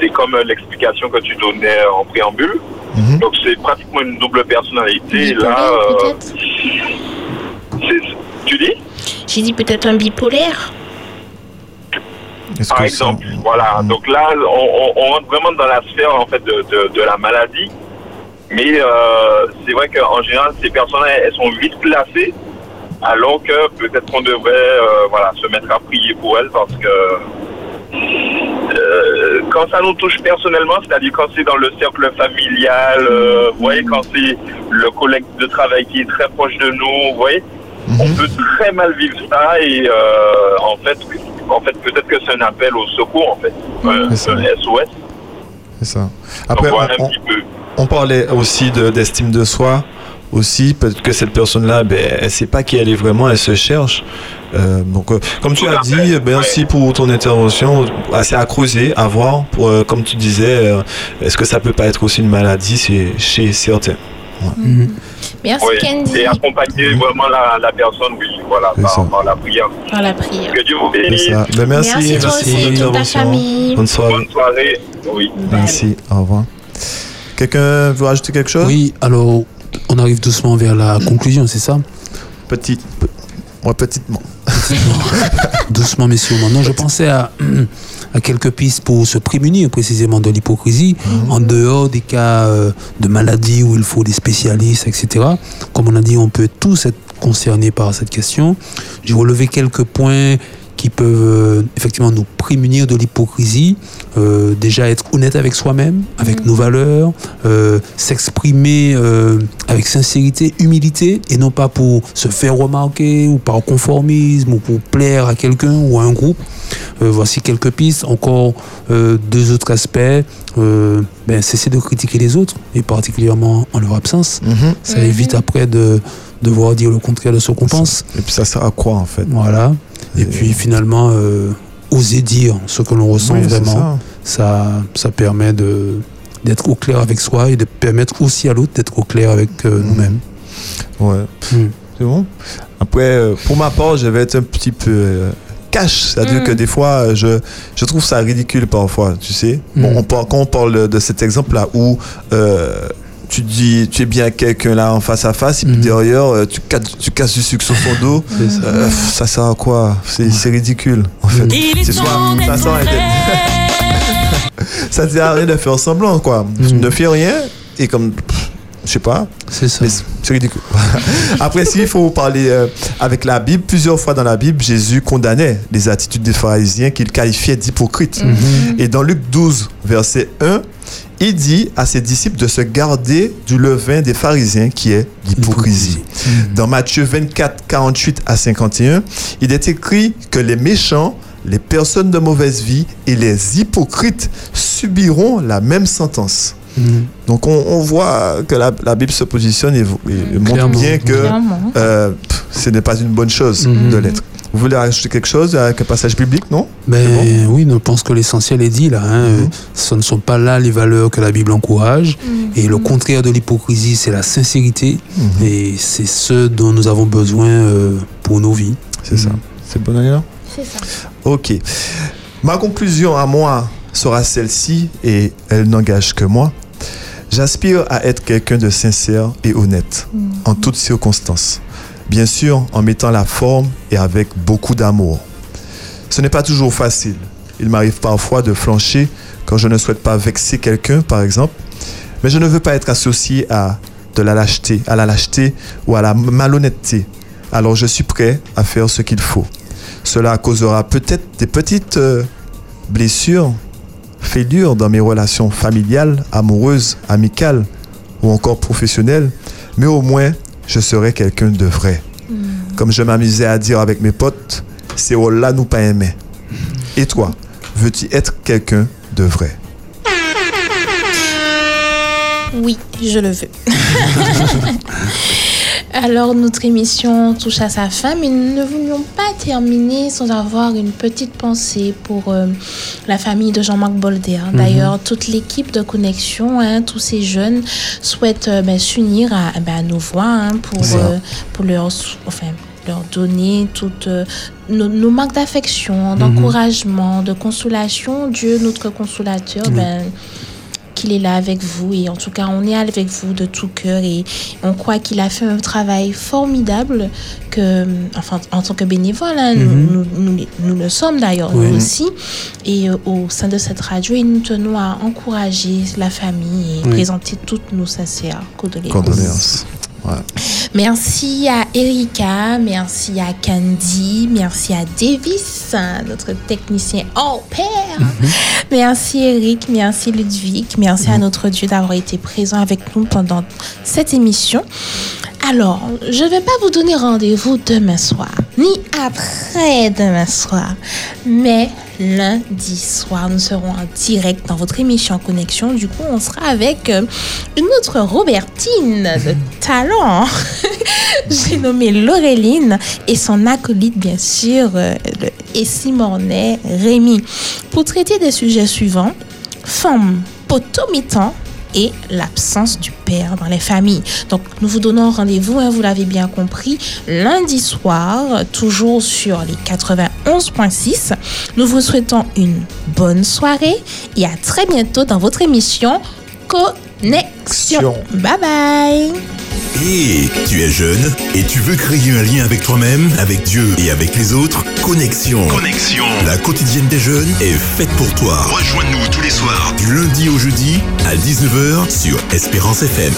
C'est comme l'explication que tu donnais en préambule. Mhm. Donc, c'est pratiquement une double personnalité. Bipolaire, Là, euh, tu dis? J'ai dit peut-être un bipolaire. Par exemple, voilà. Donc là, on, on- on rentre vraiment dans la sphère en fait de, de, de la maladie. Mais euh, c'est vrai qu'en général, ces personnes, elles sont vite placées, alors que peut-être qu'on devrait, euh, voilà, se mettre à prier pour elles parce que euh, quand ça nous touche personnellement, c'est-à-dire quand c'est dans le cercle familial, euh, vous voyez, quand c'est le collègue de travail qui est très proche de nous, vous voyez, on peut très mal vivre ça et en fait, en fait, peut-être que c'est un appel au secours, en fait, un SOS. C'est ça. Après, Donc, voilà on- parlait aussi de- d'estime de, soi. Aussi, peut-être que cette personne-là, ben, elle sait pas qui elle est vraiment, elle se cherche. Euh, donc, euh, comme tu as dit, ben, merci pour ton intervention. Assez à creuser, à voir. Pour, euh, comme tu disais, euh, est-ce que ça peut pas être aussi une maladie c'est chez certains Ouais. Merci Oui, Candy. Et accompagner vraiment la, la personne, oui, voilà, par, par la prière. Par la prière. Que Dieu vous C'est bénisse. ça. Ben, merci, Merci, toi aussi, pour toute ta l'intervention. famille. Bonne soirée. Bonne soirée. Oui. Merci. Au revoir. Quelqu'un veut rajouter quelque chose? Oui, alors on arrive doucement vers la conclusion, c'est ça Petit. Ouais, petitement. doucement, mais sûrement. Non, je pensais à, à quelques pistes pour se prémunir précisément de l'hypocrisie, en dehors des cas euh, de maladie où il faut des spécialistes, etc. Comme on a dit, on peut tous être concernés par cette question. J'ai relevé quelques points qui peuvent euh, effectivement nous prémunir de l'hypocrisie. Euh, déjà être honnête avec soi-même, avec nos valeurs, euh, s'exprimer euh, avec sincérité, humilité, et non pas pour se faire remarquer ou par conformisme ou pour plaire à quelqu'un ou à un groupe. Euh, voici quelques pistes. Encore euh, deux autres aspects. Euh, ben, cesser de critiquer les autres, et particulièrement en leur absence. Ça évite après de devoir dire le contraire de ce qu'on pense. Et puis ça sert à quoi en fait? Voilà. Et puis finalement, euh, oser dire ce que l'on ressent Oui, vraiment, ça. Ça, permet de d'être au clair avec soi et de permettre aussi à l'autre d'être au clair avec euh, nous-mêmes. Ouais. C'est bon? Après, euh, pour ma part, je vais être un petit peu euh, cash. C'est-à-dire Mm. que des fois, euh, je, je trouve ça ridicule parfois, tu sais. Bon, Mm. on parle, quand on parle de cet exemple-là où euh, tu dis, tu es bien quelqu'un là en face à face, et puis derrière, euh, tu, casses, tu casses du sucre sur son dos. Mm. ça. Euh, ça sert à quoi? C'est c'est ridicule, en fait. C'est soit, ça sert à rien de- ça sert à rien de faire semblant, quoi. Tu ne fais rien, et comme. pff, Je sais pas. C'est ça. C'est ridicule. Après, s'il faut parler euh, avec la Bible, plusieurs fois dans la Bible, Jésus condamnait les attitudes des pharisiens qu'il qualifiait d'hypocrites. Mhm. Et dans Luc 12, verset 1, il dit à ses disciples de se garder du levain des pharisiens qui est l'hypocrisie. Dans Matthieu 24, 48 à 51, il est écrit que les méchants, les personnes de mauvaise vie et les hypocrites subiront la même sentence. Donc on, on voit que la, la Bible se positionne et, et montre Clairement. bien que euh, pff, ce n'est pas une bonne chose Mhm. de l'être. Vous voulez rajouter quelque chose avec un passage biblique, non? Mais oui, je pense que l'essentiel est dit là. hein. Mhm. Ce ne sont pas là les valeurs que la Bible encourage. Et le contraire de l'hypocrisie, c'est la sincérité. Et c'est ce dont nous avons besoin euh, pour nos vies. C'est ça. C'est bon, Daniela C'est ça. Ok. Ma conclusion à moi sera celle-ci et elle n'engage que moi. J'aspire à être quelqu'un de sincère et honnête en toutes circonstances. Bien sûr, en mettant la forme et avec beaucoup d'amour. Ce n'est pas toujours facile. Il m'arrive parfois de flancher quand je ne souhaite pas vexer quelqu'un, par exemple. Mais je ne veux pas être associé à de la lâcheté, à la lâcheté ou à la malhonnêteté. Alors je suis prêt à faire ce qu'il faut. Cela causera peut-être des petites euh, blessures, fêlures dans mes relations familiales, amoureuses, amicales ou encore professionnelles, mais au moins je serai quelqu'un de vrai. Comme je m'amusais à dire avec mes potes, c'est là nous pas aimer. Et toi, veux-tu être quelqu'un de vrai? Oui, je le veux. Alors, notre émission touche à sa fin, mais nous ne voulions pas terminer sans avoir une petite pensée pour euh, la famille de Jean-Marc Bolder. Mhm. D'ailleurs, toute l'équipe de Connexion, hein, tous ces jeunes souhaitent euh, ben, s'unir à, ben, à nos voix hein, pour, euh, pour leur, enfin, leur donner toutes euh, nos, nos marques d'affection, d'encouragement, de consolation. Dieu, notre consolateur, Oui. ben, qu'il est là avec vous et en tout cas on est avec vous de tout cœur et on croit qu'il a fait un travail formidable que enfin en tant que bénévole hein, nous- Mhm. nous, nous, nous le sommes d'ailleurs Oui. nous aussi et euh, au sein de cette radio et nous tenons à encourager la famille et Oui. présenter toutes nos sincères condoléances. Condoléances. Ouais. Merci à Erika, merci à Candy, merci à Davis, notre technicien hors pair. Merci Eric, merci Ludwig, merci à notre Dieu d'avoir été présent avec nous pendant cette émission. Alors, je ne vais pas vous donner rendez-vous demain soir, ni après demain soir, mais lundi soir, nous serons en direct dans votre émission Connexion. Du coup, on sera avec euh, une autre Robertine de talent. J'ai nommé Laureline et son acolyte, bien sûr, euh, le Essie Mornay, Rémi, pour traiter des sujets suivants femme potomitan et l'absence du père dans les familles. Donc, nous vous donnons rendez-vous, hein, vous l'avez bien compris, lundi soir, toujours sur les 91.6. Nous vous souhaitons une bonne soirée et à très bientôt dans votre émission Connexion. Bye bye. Et tu es jeune et tu veux créer un lien avec toi-même, avec Dieu et avec les autres Connexion. Connexion. La quotidienne des jeunes est faite pour toi. Rejoins-nous tous les soirs du lundi au jeudi à 19h sur Espérance FM.